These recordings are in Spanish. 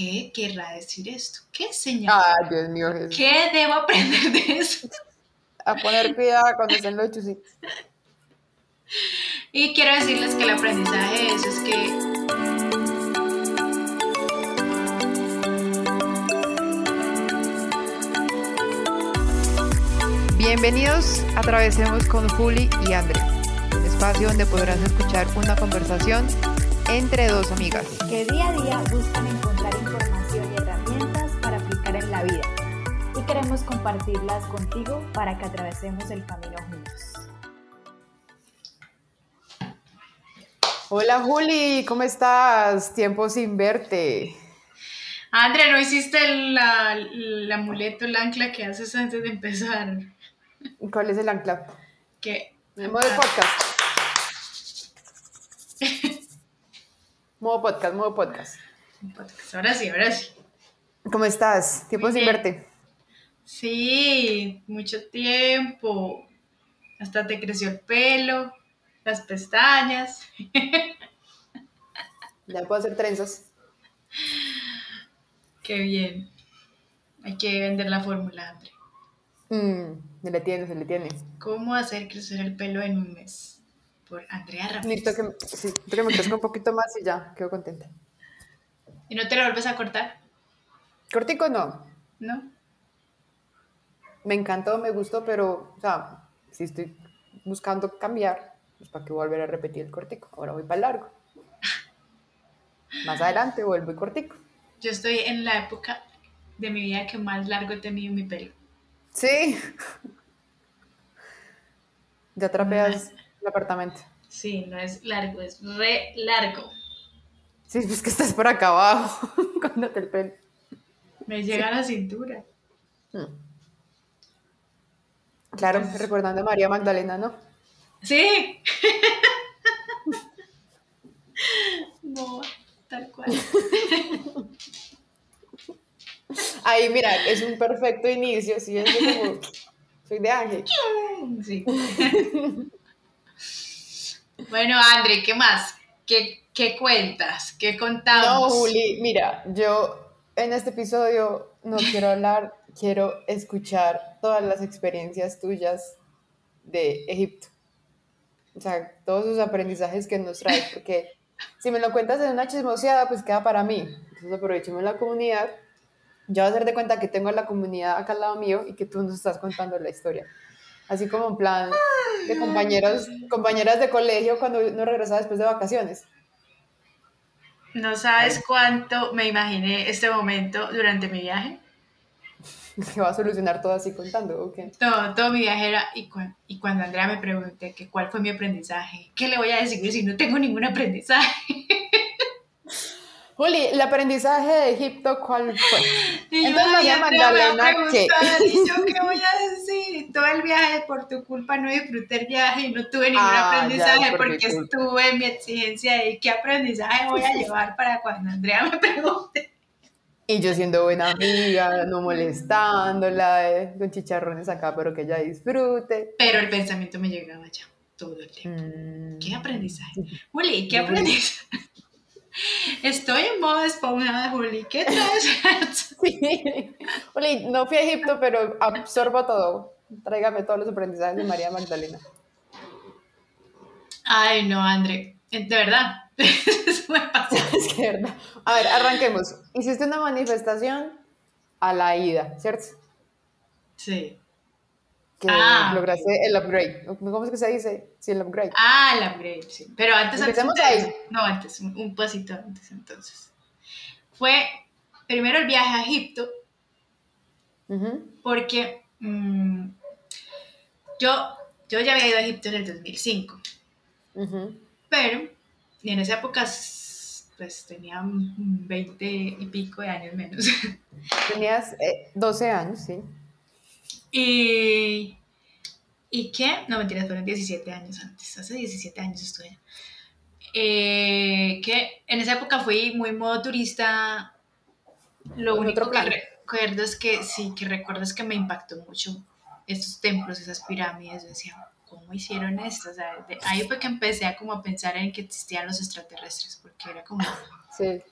¿qué querrá decir esto? ¿Qué señal? Ay, Dios mío, Jesús. ¿Qué debo aprender de eso? A poner cuidado cuando estén los chusitos. Y quiero decirles que el aprendizaje de eso es que Bienvenidos a Atravesemos con Juli y Andrea, un espacio donde podrás escuchar una conversación entre dos amigas. que día a día buscan encontrar la vida. Y queremos compartirlas contigo para que atravesemos el camino juntos. Hola Juli, ¿cómo estás? Tiempo sin verte. Andrea, ¿no hiciste la, el amuleto, el ancla que haces antes de empezar? ¿Cuál es el ancla? Que El modo podcast. modo podcast, modo podcast. podcast. Ahora sí, ahora sí. ¿Cómo estás? Tiempo sin verte. Sí, mucho tiempo. Hasta te creció el pelo, las pestañas. Ya puedo hacer trenzas. Qué bien. Hay que vender la fórmula, Andrea. Mm, se le tiene, se le tiene. ¿Cómo hacer crecer el pelo en un mes? Por Andrea Ramírez. Necesito que, sí, que me crezca un poquito más y ya, quedo contenta. ¿Y no te lo vuelves a cortar? Cortico no. ¿No? Me encantó, me gustó, pero, o sea, si estoy buscando cambiar, pues para qué volver a repetir el cortico. Ahora voy para el largo. Más adelante vuelvo y cortico. Yo estoy en la época de mi vida que más largo he tenido mi pelo. Sí. Ya trapeas el apartamento. Sí, no es largo, es re largo. Sí, pues que estás por acá abajo, cóndate el pelo. Me llega a la cintura. Claro, recordando a María Magdalena, ¿no? Sí. no, tal cual. Ahí, mira, es un perfecto inicio, sí, es como, soy de Ángel. Sí. bueno, André, ¿qué más? ¿Qué, qué cuentas? ¿Qué contamos? No, Juli, mira, yo en este episodio no quiero hablar, quiero escuchar todas las experiencias tuyas de Egipto. O sea, todos los aprendizajes que nos traes, porque si me lo cuentas en una chismoseada, pues queda para mí. Entonces aprovechemos la comunidad. Ya vas a darte cuenta que tengo a la comunidad acá al lado mío y que tú nos estás contando la historia. Así como en plan de compañeros, compañeras de colegio cuando uno regresa después de vacaciones. No sabes cuánto me imaginé este momento durante mi viaje. Que va a solucionar todo así contando, ¿ok? Todo, todo mi viaje era, y, cua- y cuando Andrea me pregunté que cuál fue mi aprendizaje, ¿qué le voy a decir si no tengo ningún aprendizaje? Juli, el aprendizaje de Egipto, ¿cuál fue? Y yo, Entonces, me va a Magdalena, ¿qué? preguntar, ¿Y yo qué voy a decir? Todo el viaje por tu culpa no disfruté el viaje y no tuve ningún Ah, aprendizaje por porque estuve en mi exigencia de qué aprendizaje voy a llevar para cuando Andrea me pregunte. Y yo siendo buena amiga, no molestándola, eh, con chicharrones acá, pero que ella disfrute. Pero el pensamiento me llegaba ya todo el tiempo. Mm. ¿Qué aprendizaje? Juli, ¿qué aprendizaje? Estoy en modo esponjada, Juli. ¿Qué traes? Sí. Juli, no fui a Egipto, pero absorbo todo. Tráigame todos los aprendizajes de María Magdalena. Ay, no, André. De verdad. Eso me pasó. Es que, ¿verdad? A ver, arranquemos. Hiciste una manifestación a la ida, ¿cierto? Sí. Que Ah, lograste el upgrade. ¿Cómo es que se dice? Sí, el upgrade. Ah, el upgrade, sí. Pero antes, Empecemos antes- ahí. No, antes, un, un pasito antes, entonces. Fue primero el viaje a Egipto, porque mm, yo, yo ya había ido a Egipto en el 2005, Ujú. pero y en esa época pues tenía mm, 20 y pico de años menos. Tenías eh, 12 años, sí. Y, ¿Y qué? No, mentiras, fueron 17 años antes, hace 17 años estuve allá. Eh, que en esa época fui muy modo turista. Lo En único que recuerdo es que sí, que recuerdo es que me impactó mucho estos templos, esas pirámides. Yo decía, ¿cómo hicieron esto? O sea, de- ahí fue que empecé a como a pensar en que existían los extraterrestres, porque era como, Sí.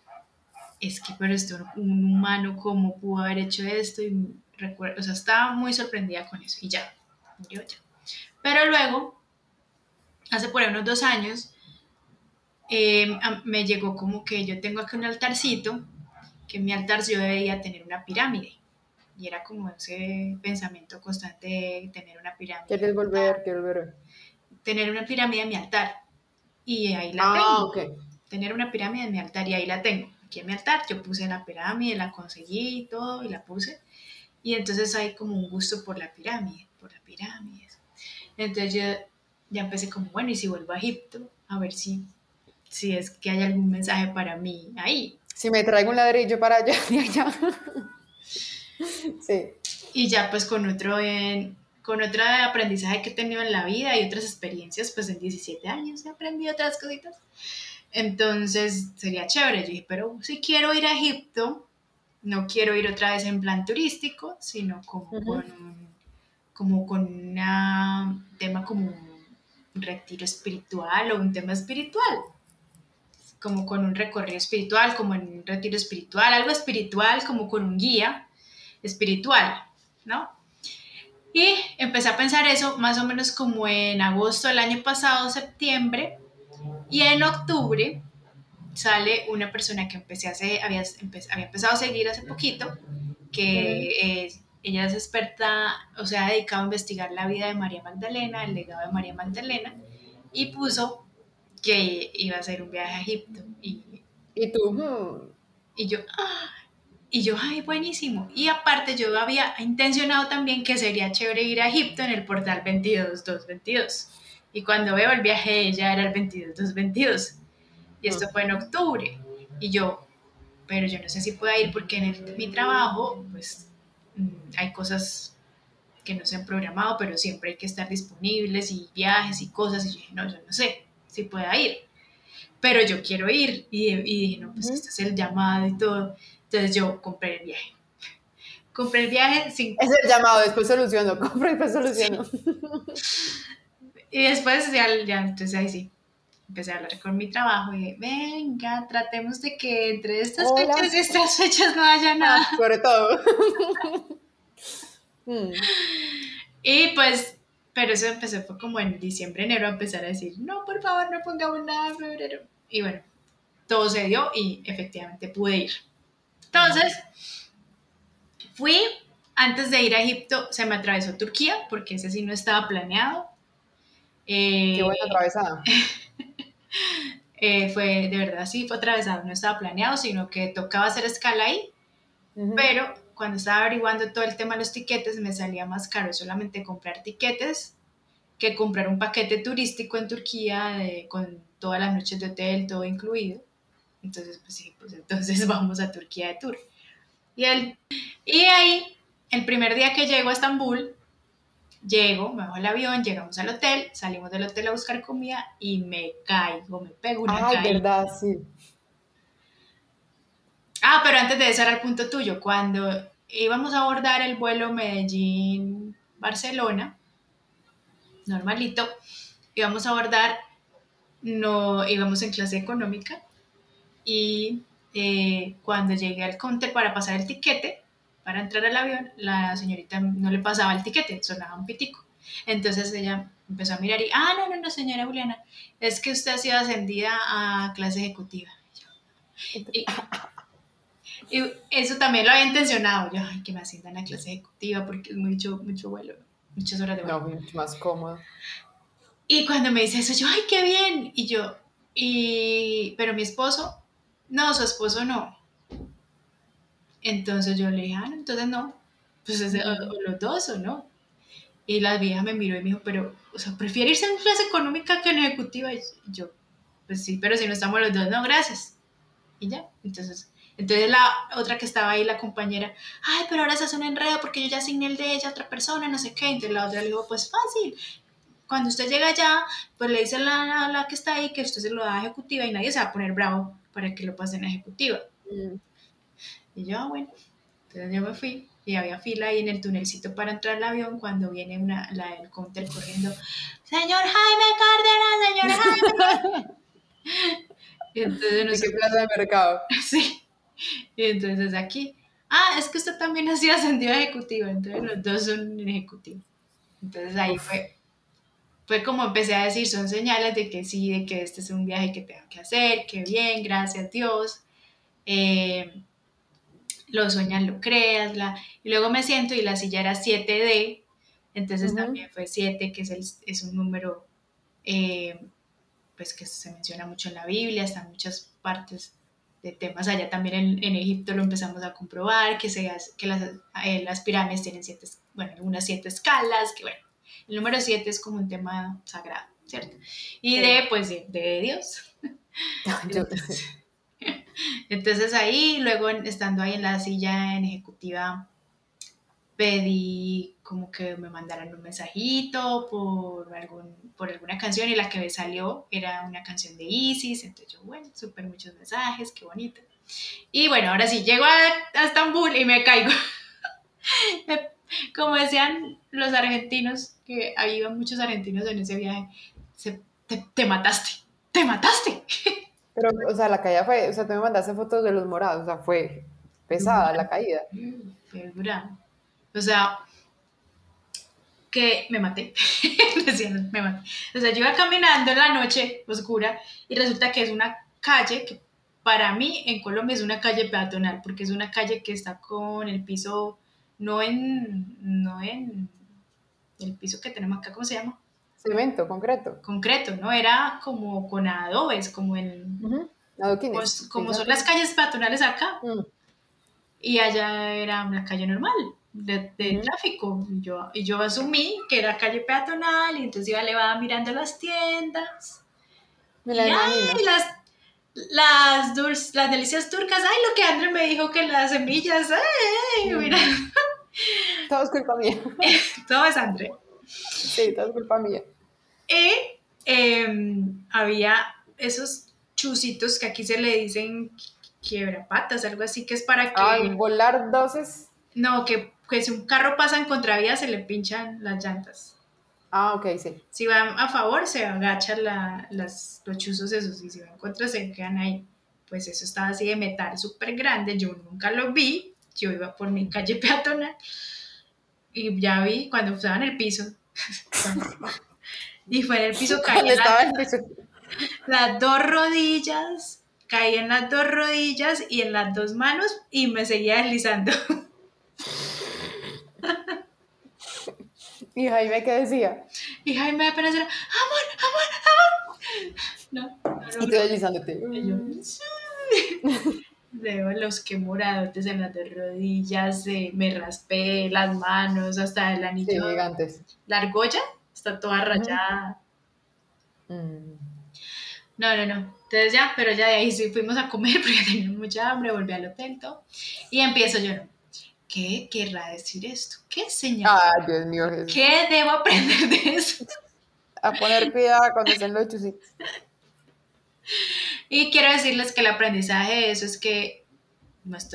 es que, pero esto, un humano, ¿cómo pudo haber hecho esto? Y recuerdo, o sea, estaba muy sorprendida con eso y ya, yo ya. Pero luego, hace por ahí unos dos años, eh, me llegó como que yo tengo aquí un altarcito, que en mi altar yo debía tener una pirámide. Y era como ese pensamiento constante de tener una pirámide. ¿Quieres volver? ¿Quieres volver? Tener una pirámide en mi altar. Y ahí la ah, tengo. Tener una pirámide en mi altar y ahí la tengo. Aquí en mi altar yo puse la pirámide, la conseguí y todo y la puse. Y entonces hay como un gusto por la pirámide, por la pirámide. Entonces yo ya empecé como, bueno, y si vuelvo a Egipto, a ver si, si es que hay algún mensaje para mí ahí. Si me traigo un ladrillo para allá y allá. sí. Y ya pues con otro, en, con otro aprendizaje que he tenido en la vida y otras experiencias, pues en 17 años he aprendido otras cositas. Entonces sería chévere. Yo dije, pero si quiero ir a Egipto, no quiero ir otra vez en plan turístico, sino como con como con un tema como un retiro espiritual o un tema espiritual, como con un recorrido espiritual, como en un retiro espiritual, algo espiritual, como con un guía espiritual, ¿no? Y empecé a pensar eso más o menos como en agosto del año pasado, septiembre, y en octubre sale una persona que empecé a hacer, había, había empezado a seguir hace poquito, que es ella es experta, o sea, ha dedicado a investigar la vida de María Magdalena, el legado de María Magdalena, y puso que iba a hacer un viaje a Egipto. Y, ¿Y tú, hmm. y yo, ¡ah! y yo, ay, buenísimo. Y aparte yo había intencionado también que sería chévere ir a Egipto en el portal 22222. Y cuando veo el viaje ya era el 22222. Y esto fue en octubre. Y yo, pero yo no sé si pueda ir porque en mi trabajo, pues Mm, hay cosas que no se han programado, pero siempre hay que estar disponibles y viajes y cosas. Y yo dije, no, yo no sé si pueda ir, pero yo quiero ir. Y, dije, no, pues este es el llamado y todo. Entonces yo compré el viaje. Compré el viaje sin... Es el llamado, después soluciono, compro y después soluciono. y después ya, ya, entonces ahí sí, empecé a hablar con mi trabajo y venga, tratemos de que entre estas fechas y estas fechas no haya nada. Ah, sobre todo. Hmm. Y pues, pero eso empezó fue como en diciembre, enero a empezar a decir, no, por favor, no pongamos nada en febrero. Y bueno, todo se dio y efectivamente pude ir. Entonces, fui, antes de ir a Egipto, se me atravesó Turquía, porque ese sí no estaba planeado. Qué buena atravesada. Eh, fue de verdad, sí, fue atravesado, no estaba planeado, sino que tocaba hacer escala ahí, pero cuando estaba averiguando todo el tema de los tiquetes me salía más caro solamente comprar tiquetes que comprar un paquete turístico en Turquía con todas las noches de hotel, todo incluido. Entonces, pues sí, pues entonces vamos a Turquía de tour. Y, el, y ahí, el primer día que llego a Estambul, Llego, me bajo el avión, llegamos al hotel, salimos del hotel a buscar comida y me caigo, me pego una Ay, verdad, sí. Ah, pero antes de era el punto tuyo. Cuando íbamos a abordar el vuelo Medellín-Barcelona, normalito, íbamos a abordar, no, íbamos en clase económica y eh, cuando llegué al counter para pasar el tiquete, para entrar al avión, la señorita no le pasaba el tiquete, sonaba un pitico. Entonces ella empezó a mirar y, ah, no, no, no, señora Juliana, es que usted ha sido ascendida a clase ejecutiva. Y, eso también lo había intencionado. Yo, ay, que me asciendan a clase ejecutiva porque es mucho, mucho vuelo, muchas horas de vuelo. No, mucho más cómodo. Y cuando me dice eso, yo, ay, qué bien. Y yo, y, pero mi esposo, no, su esposo no. Entonces yo le dije, ah, entonces no, pues es, los dos o no. Y la vieja me miró y me dijo, pero, o sea, ¿prefiere irse en clase económica que en ejecutiva? Y yo, pues sí, pero si no estamos los dos, no, gracias. Y ya, entonces, entonces la otra que estaba ahí, la compañera, ay, pero ahora se hace un enredo porque yo ya asigné el de ella a otra persona, no sé qué. Entonces la otra le dijo, pues fácil. Cuando usted llega allá, pues le dice a la, la, que está ahí que usted se lo da a ejecutiva y nadie se va a poner bravo para que lo pasen a ejecutiva. Mm. Y yo, ah, bueno, entonces yo me fui y había fila ahí en el tunelcito para entrar al avión cuando viene una, la del counter corriendo, señor Jaime Cárdenas, señor Jaime. y entonces, no sé, qué plaza de mercado? Sí. y entonces aquí, ah, es que usted también así ascendió a ejecutivo, entonces los dos son ejecutivos. Entonces ahí fue, fue como empecé a decir, son señales de que sí, de que este es un viaje que tengo que hacer, que bien, gracias a Dios. Eh, lo sueñas, lo creas, la, y luego me siento y la silla era 7D, entonces también fue 7, que es, el, es un número eh, pues que se menciona mucho en la Biblia, está en muchas partes de temas allá también en, en Egipto lo empezamos a comprobar, que, se, que las, eh, las pirámides tienen siete, bueno, unas siete escalas, que bueno, el número siete es como un tema sagrado, ¿cierto? Y de, pues, de, de Dios. Entonces, entonces ahí, luego estando ahí en la silla en ejecutiva, pedí como que me mandaran un mensajito por, algún, por alguna canción y la que me salió era una canción de Isis, entonces yo, bueno, súper muchos mensajes, qué bonito. Y bueno, ahora sí, llego a, Estambul y me caigo. como decían los argentinos, que había muchos argentinos en ese viaje, te, te mataste, te mataste. Pero, o sea, la caída fue, o sea, tú me mandaste fotos de los morados, o sea, fue pesada la caída. Fue dura. O sea, que me maté. me maté. O sea, yo iba caminando en la noche oscura y resulta que es una calle que para mí en Colombia es una calle peatonal, porque es una calle que está con el piso, no en, no en el piso que tenemos acá, ¿cómo se llama? Cemento, concreto. Concreto, ¿no? Era como con adobes, como en... Pues, como son las calles peatonales acá. Mm. Y allá era una calle normal, de, tráfico. Y yo, y yo asumí que era calle peatonal y entonces iba elevada mirando las tiendas. Me la y, ay, las, las, las delicias turcas, ay, lo que André me dijo que las semillas, ay, mm. mira. Todo es culpa mía. todo es André. Sí, todo es culpa mía. Y em, había esos chusitos que aquí se le dicen quiebrapatas, algo así, que es para que... Ay, volar doces. No, que, que si un carro pasa en contravía se le pinchan las llantas. Ah, ok, sí. Si va a favor, se agachan las, los chuzos esos, y si va en contra, se quedan ahí. Pues eso estaba así de metal súper grande, yo nunca lo vi, yo iba por mi calle peatonal, y ya vi cuando estaba en el piso, y fue en el piso, caí las dos rodillas, caí en las dos rodillas y en las dos manos y me seguía deslizando. ¿Y Jaime qué decía? Y Jaime apenas era, amor, amor, amor. No, no, y tú deslizándote. Veo los que moradotes en las dos rodillas, eh, me raspé las manos hasta el anillo. Sí, gigantes. La argolla está toda rayada. Mm. No, no, no. Entonces ya, pero ya de ahí sí fuimos a comer porque tenía mucha hambre, volví al hotel todo. Y empiezo yo, ¿qué querrá decir esto? ¿Qué señal? Ay, Dios mío. Jesús. ¿Qué debo aprender de eso? A poner cuidado cuando estén los chusitos. Y quiero decirles que el aprendizaje de eso es que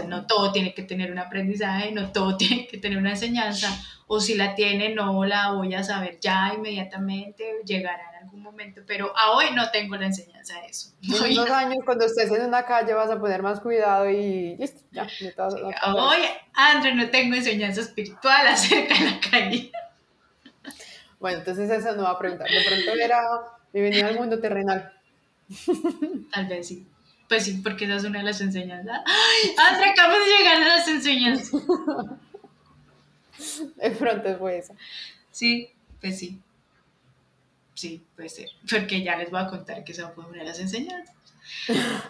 no, todo tiene que tener un aprendizaje, no todo tiene que tener una enseñanza, o si la tiene no la voy a saber ya inmediatamente, llegará en algún momento, pero a hoy no tengo la enseñanza de eso. En unos años cuando estés en una calle vas a poner más cuidado y listo, ya. hoy, André, no tengo enseñanza espiritual acerca de la calle. Bueno, entonces eso no va a preguntar, de pronto era bienvenida al mundo terrenal. Tal vez sí. Pues sí, porque esa es una de las enseñanzas. ¡Ay! André, acabamos de llegar a las enseñanzas. De pronto fue eso. Sí, pues sí. Sí, puede ser. Porque ya les voy a contar que esa fue una de las enseñanzas.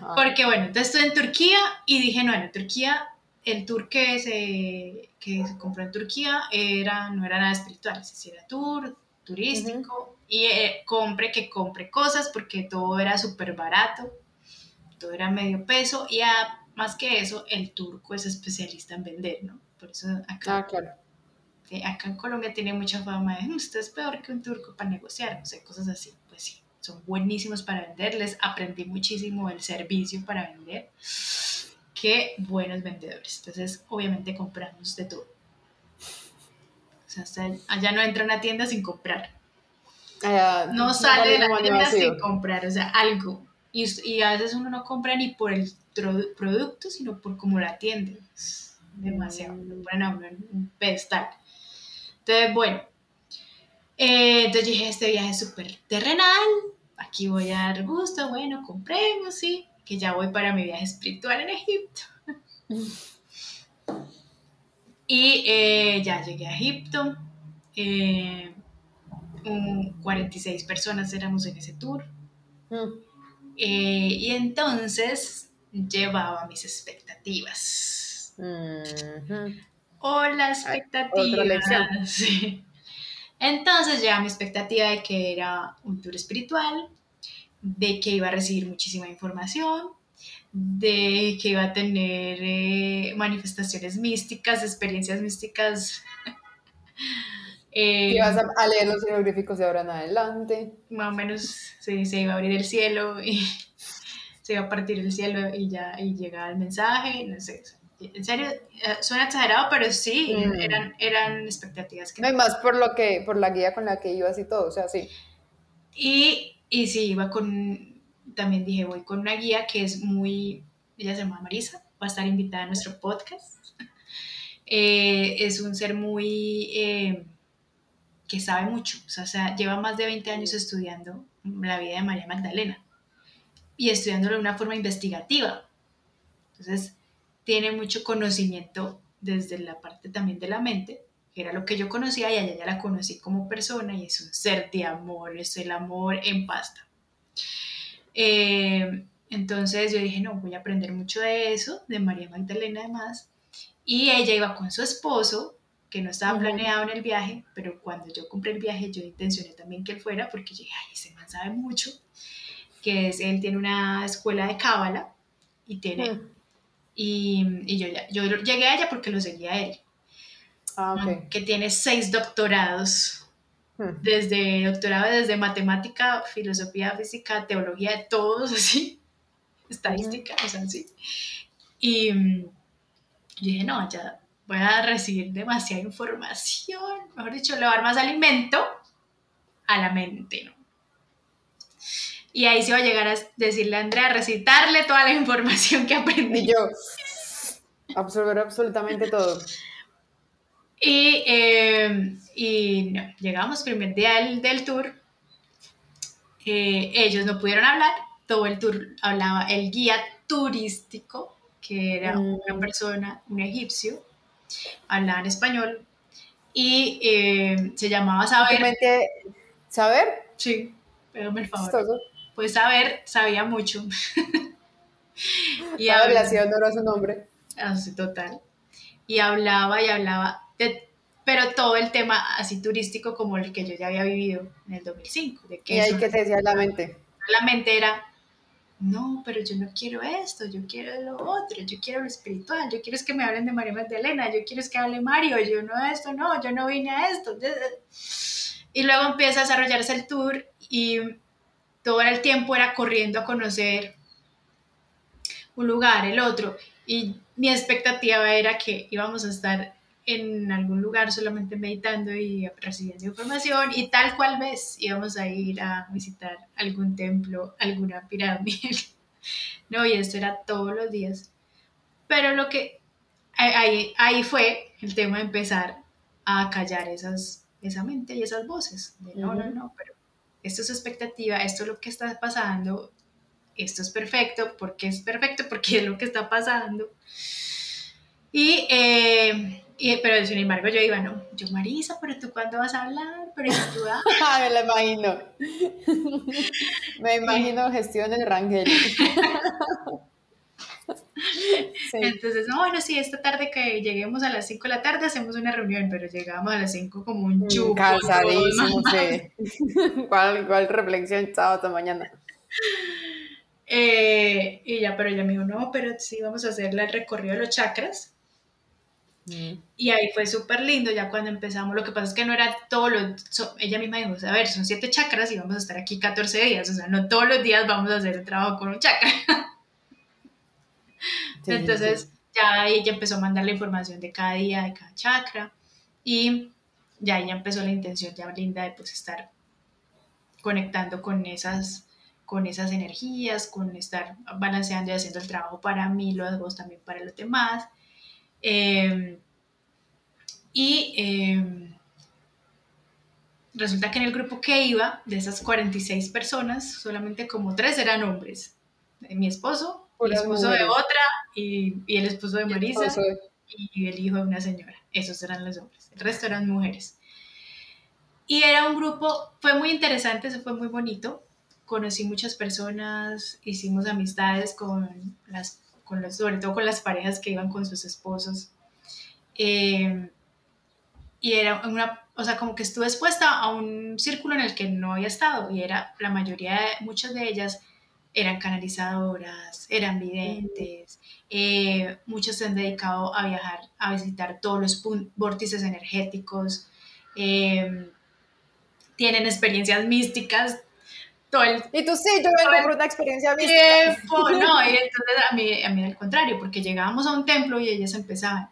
Ah. Porque bueno, entonces estuve en Turquía y dije, no, en Turquía, el tour que se, que se compró en Turquía era, no era nada espiritual, es era tour turístico y eh, compre que compre cosas porque todo era súper barato, todo era medio peso y más que eso, el turco es especialista en vender, ¿no? Por eso acá... Ah, claro acá en Colombia tiene mucha fama de, mm, usted es peor que un turco para negociar, no sé, cosas así. Pues sí, son buenísimos para venderles. Aprendí muchísimo el servicio para vender. Qué buenos vendedores. Entonces, obviamente compramos de todo. O sea, hasta allá no entra una tienda sin comprar. No sale de la tienda sin comprar, o sea, algo. Y, y a veces uno no compra ni por el producto, sino por cómo la atiende. Es demasiado, lo ponen a uno en un pedestal. Entonces, bueno, eh, entonces dije, este viaje es súper terrenal, aquí voy a dar gusto, bueno, compremos, sí, que ya voy para mi viaje espiritual en Egipto. Y eh, ya llegué a Egipto, eh, un 46 personas éramos en ese tour, Mm. eh, y entonces llevaba mis expectativas. Hola, expectativas. lección. Sí. Entonces llevaba mi expectativa de que era un tour espiritual, de que iba a recibir muchísima información, de que iba a tener eh, manifestaciones místicas, experiencias místicas. Eh, Y vas a, a leer los jeroglíficos de ahora en adelante. más o menos se, se iba a abrir el cielo y se iba a partir el cielo y ya y llegaba el mensaje, no sé. En serio, eh, suena exagerado, pero sí, Mm. eran, eran expectativas que No hay más por lo que, por la guía con la que ibas y todo, o sea, sí. Y, y sí, iba con, también dije, voy con una guía que es muy, ella se llama Marisa, va a estar invitada a nuestro podcast. Eh, es un ser muy, eh, sabe mucho, o sea, lleva más de 20 años estudiando la vida de María Magdalena y estudiándolo de una forma investigativa. Entonces, tiene mucho conocimiento desde la parte también de la mente, que era lo que yo conocía y a ella ya la conocí como persona y es un ser de amor, es el amor en pasta. Eh, entonces yo dije, no, voy a aprender mucho de eso, de María Magdalena además, y ella iba con su esposo, que no estaba planeado en el viaje, pero cuando yo compré el viaje yo intencioné también que él fuera, porque dije, ay, ese man sabe mucho, que es, él tiene una escuela de cábala y tiene, Mm. y, y yo, yo llegué a ella porque lo seguía a él, Ah, ok. que tiene seis doctorados Mm. desde doctorado desde matemática, filosofía, física, teología, de todos así, estadística, o sea, así. Y mm, yo dije, no, ya voy a recibir demasiada información, mejor dicho, le voy a dar más alimento a la mente, ¿no? Y ahí se va a llegar a decirle a Andrea, recitarle toda la información que aprendí. Y yo, absorber absolutamente todo. Y, eh, y no, llegamos primer día del, del tour. eh, ellos no pudieron hablar. Todo el tour hablaba el guía turístico, que era Mm. una persona, un egipcio, hablaba en español. Y eh, se llamaba Saber. ¿saber? Sí, pégame el favor. Pues Saber sabía mucho. y Saber le hablaba- hacía honor a su nombre. Así, total. Y hablaba y hablaba de, pero todo el tema así turístico como el que yo ya había vivido en el 2005, de que Y ahí que te decía la mente. la mente era, no, pero yo no quiero esto, yo quiero lo otro, yo quiero lo espiritual, yo quiero es que me hablen de María Magdalena, yo quiero es que hable Mario, yo no esto, no, yo no vine a esto. Y luego empieza a desarrollarse el tour y todo el tiempo era corriendo a conocer un lugar, el otro. Y mi expectativa era que íbamos a estar en algún lugar solamente meditando y recibiendo información y tal cual vez íbamos a ir a visitar algún templo, alguna pirámide. No, y esto era todos los días. Pero lo que ahí, ahí fue el tema de empezar a callar esas, esa mente y esas voces. De, no, no, no, pero esto es expectativa, esto es lo que está pasando, esto es perfecto, porque es perfecto, porque es lo que está pasando. Y, eh, y- pero sin embargo yo iba, no, yo Marisa, pero tú cuándo vas a hablar, pero tú ah, Ah, me lo imagino. Me imagino gestión del Rangel. Sí. entonces, no, bueno, sí, esta tarde que lleguemos a las 5 de la tarde hacemos una reunión, pero llegamos a las 5 como un chupo. Cansadísimo, sí. ¿Cuál, ¿Cuál reflexión sábado mañana? Eh, y ya, pero ella me dijo, no, pero sí vamos a hacer el recorrido de los chakras. Y ahí fue súper lindo ya cuando empezamos. Lo que pasa es que no era todo lo. so- ella misma dijo: A ver, son siete chakras y vamos a estar aquí 14 días. O sea, no todos los días vamos a hacer el trabajo con un chakra. Sí, Entonces, ya ella empezó a mandar la información de cada día, de cada chakra. Y ya ella empezó la intención ya linda de pues estar conectando con esas con esas energías, con estar balanceando y haciendo el trabajo para mí, luego también para los demás. Em, y em, resulta que en el grupo que iba, de esas 46 personas, solamente como tres eran hombres. Mi esposo, el esposo de otra y, el esposo de Marisa y el hijo de una señora. Esos eran los hombres. El resto eran mujeres. Y era un grupo, fue muy interesante, se fue muy bonito. Conocí muchas personas, hicimos amistades con las, con los, sobre todo con las parejas que iban con sus esposos. Eh, y era una, o sea, como que estuve expuesta a un círculo en el que no había estado y era la mayoría, muchas de ellas eran canalizadoras, eran videntes, eh, muchos se han dedicado a viajar, a visitar todos los vórtices energéticos, eh, tienen experiencias místicas. Todo el, y tú sí, yo vengo por una experiencia mística. no, y entonces a mí, a mí al contrario, porque llegábamos a un templo y ellas empezaban,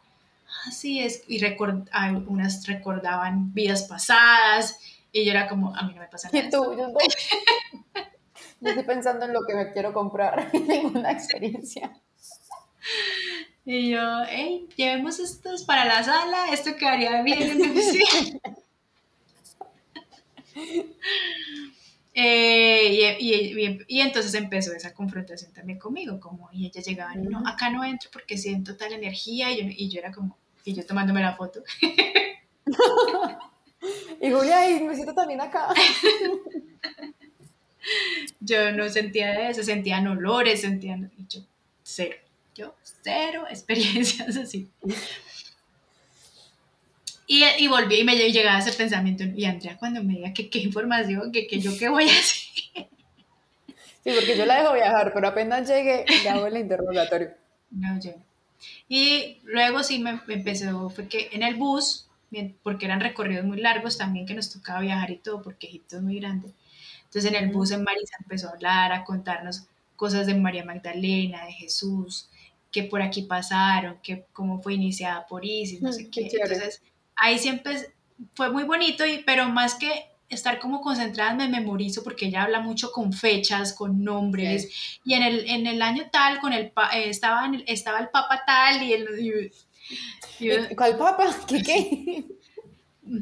así es, y record, algunas recordaban vidas pasadas, y yo era como, a mí no me pasa nada. Y tú, yo, yo estoy pensando en lo que me quiero comprar, ninguna experiencia. Y yo, hey, llevemos estos para la sala, esto quedaría bien en el eh, y, y, entonces empezó esa confrontación también conmigo, como, y ella llegaba, no, acá no entro porque siento tal energía, y yo, y yo era como, y yo tomándome la foto. y Julia, y me siento también acá. yo no sentía eso, sentían olores, sentían, y yo, cero, yo, cero experiencias así. Y, y, volví y me llegaba ese pensamiento, y Andrea cuando me diga que qué información, que, que yo qué voy a hacer. Sí, porque yo la dejo viajar, pero apenas llegue, le hago el interrogatorio. No, yo. Y luego sí me, me empezó, fue que en el bus, porque eran recorridos muy largos también que nos tocaba viajar y todo, porque Egipto es muy grande. Entonces en el bus en Marisa empezó a hablar, a contarnos cosas de María Magdalena, de Jesús, que por aquí pasaron, que cómo fue iniciada por Isis, no sé qué. Entonces ahí siempre fue muy bonito, y, pero más que estar como concentrada me memorizo porque ella habla mucho con fechas, con nombres, y en el, en el año tal, con el eh, estaba, estaba el papa tal y el... ¿Cuál papa? ¿Qué qué?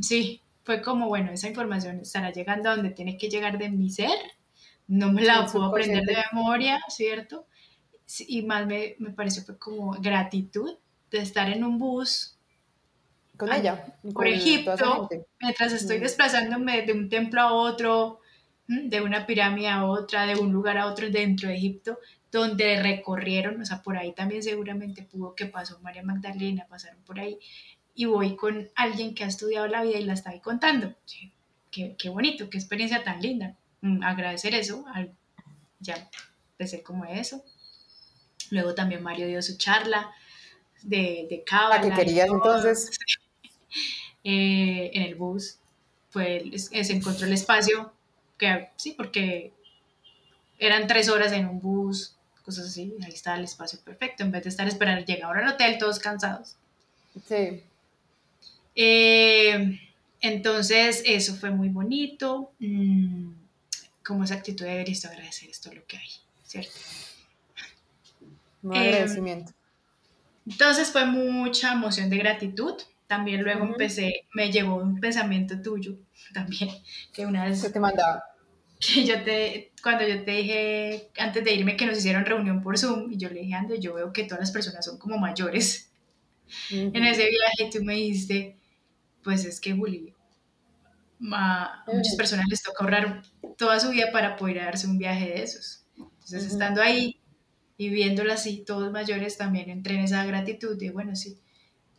Sí, fue como, bueno, esa información estará llegando a donde tiene que llegar de mi ser, no me la puedo aprender de memoria, ¿cierto? Y más me, me pareció fue como gratitud de estar en un bus con ella. Por Egipto, mientras estoy mm. desplazándome de un templo a otro, de una pirámide a otra, de un lugar a otro dentro de Egipto, donde recorrieron, o sea, por ahí también seguramente pudo que pasó María Magdalena, pasaron por ahí, y voy con alguien que ha estudiado la vida y la está ahí contando. qué, qué, bonito, qué experiencia tan linda. Mm, agradecer eso, ya empecé como eso. Luego también Mario dio su charla de, de cábala. ¿La que querías entonces? Eh, en el bus, pues se encontró el espacio, que sí, porque eran tres horas en un bus, cosas así, ahí está el espacio perfecto, en vez de estar esperando llegar al hotel todos cansados. Sí. Eh, entonces, eso fue muy bonito. Mm, como esa actitud de agradecer esto lo que hay, ¿cierto? Un agradecimiento. entonces fue mucha emoción de gratitud. También luego empecé, me llegó un pensamiento tuyo también, que una vez... ¿Qué te mandaba? Que yo te, cuando yo te dije antes de irme que nos hicieron reunión por Zoom, y yo le dije, Ando, yo veo que todas las personas son como mayores. En ese viaje tú me dijiste, pues es que Juli, a muchas personas les toca ahorrar toda su vida para poder darse un viaje de esos. Entonces, estando ahí y viéndolo así, todos mayores también entré en esa gratitud de, bueno, sí,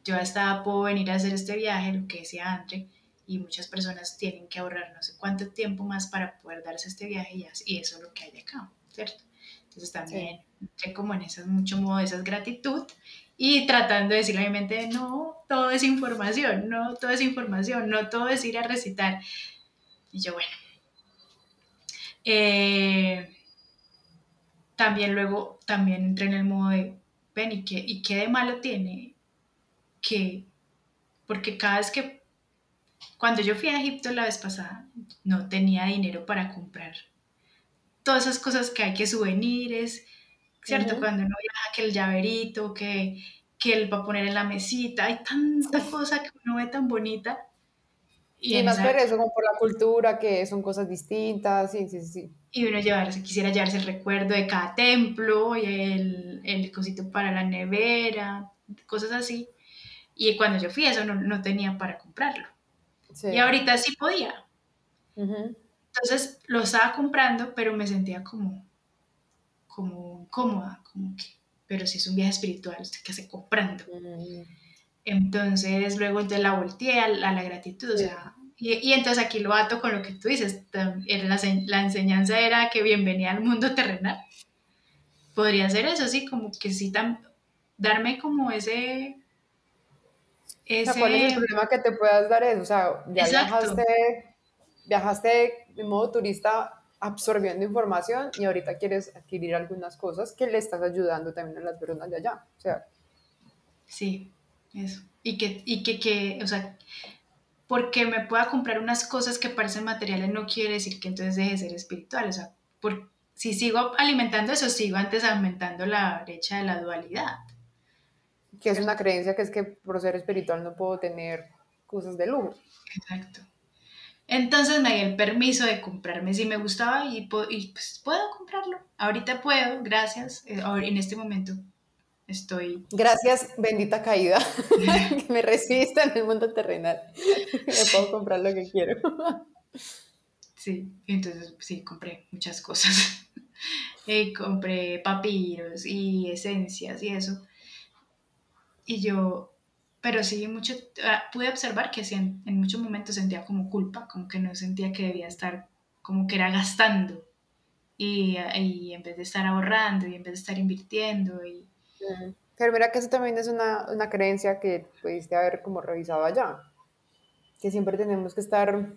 yo hasta puedo venir a hacer este viaje, lo que decía Andre, y muchas personas tienen que ahorrar no sé cuánto tiempo más para poder darse este viaje y, y eso es lo que hay acá, ¿cierto? Entonces también entré como en esas, mucho modo de esas gratitud y tratando de decirle a mi mente, no, todo es información, no, todo es información, no todo es ir a recitar. Y yo, bueno. Eh, también luego, también entré en el modo de, ven, ¿y qué, ¿y qué de malo tiene que, porque cada vez que, cuando yo fui a Egipto la vez pasada, no tenía dinero para comprar todas esas cosas que hay que souvenirs, ¿cierto? Ujú. Cuando uno viaja, que el llaverito, que, que él va a poner en la mesita, hay tanta cosa que uno ve tan bonita. Y, en más esa- por eso, como por la cultura, que son cosas distintas, sí, sí, sí. y uno llevarse, quisiera llevarse el recuerdo de cada templo y el, el cosito para la nevera, cosas así. Y cuando yo fui, eso no, no tenía para comprarlo. sí. Y ahorita sí podía. Entonces lo estaba comprando, pero me sentía como, como cómoda, como que, pero si es un viaje espiritual, ¿usted qué hace comprando? Entonces luego entonces la volteé a la, a la gratitud, o sea, y, y entonces aquí lo ato con lo que tú dices, la, la enseñanza era que bienvenida al mundo terrenal. Podría ser eso, sí, como que sí, tam- darme como ese... O sea, ese ¿cuál es el problema que te puedas dar eso? O sea, ya Exacto. viajaste, viajaste de modo turista absorbiendo información y ahorita quieres adquirir algunas cosas que le estás ayudando también a las personas de allá. O sea, Sí, eso. Y que, y que, que, o sea, porque me pueda comprar unas cosas que parecen materiales no quiere decir que entonces deje de ser espiritual. O sea, por, si sigo alimentando eso, sigo antes aumentando la brecha de la dualidad. Que es una creencia que es que por ser espiritual no puedo tener cosas de lujo. Exacto. Entonces me di el permiso de comprarme si me gustaba y, y, pues puedo comprarlo. Ahorita puedo, gracias. Eh, En este momento estoy Gracias, bendita caída, que me resiste en el mundo terrenal. Me puedo comprar lo que quiero. Sí, entonces sí, compré muchas cosas. Eh, compré papiros y esencias y eso. Y yo, pero sí, mucho, ah, pude observar que sí, en, en muchos momentos sentía como culpa, como que no sentía que debía estar, como que era gastando. Y, ah, y en vez de estar ahorrando y en vez de estar invirtiendo. Y. Pero mira que eso también es una, una creencia que pudiste haber como revisado allá. Que siempre tenemos que estar,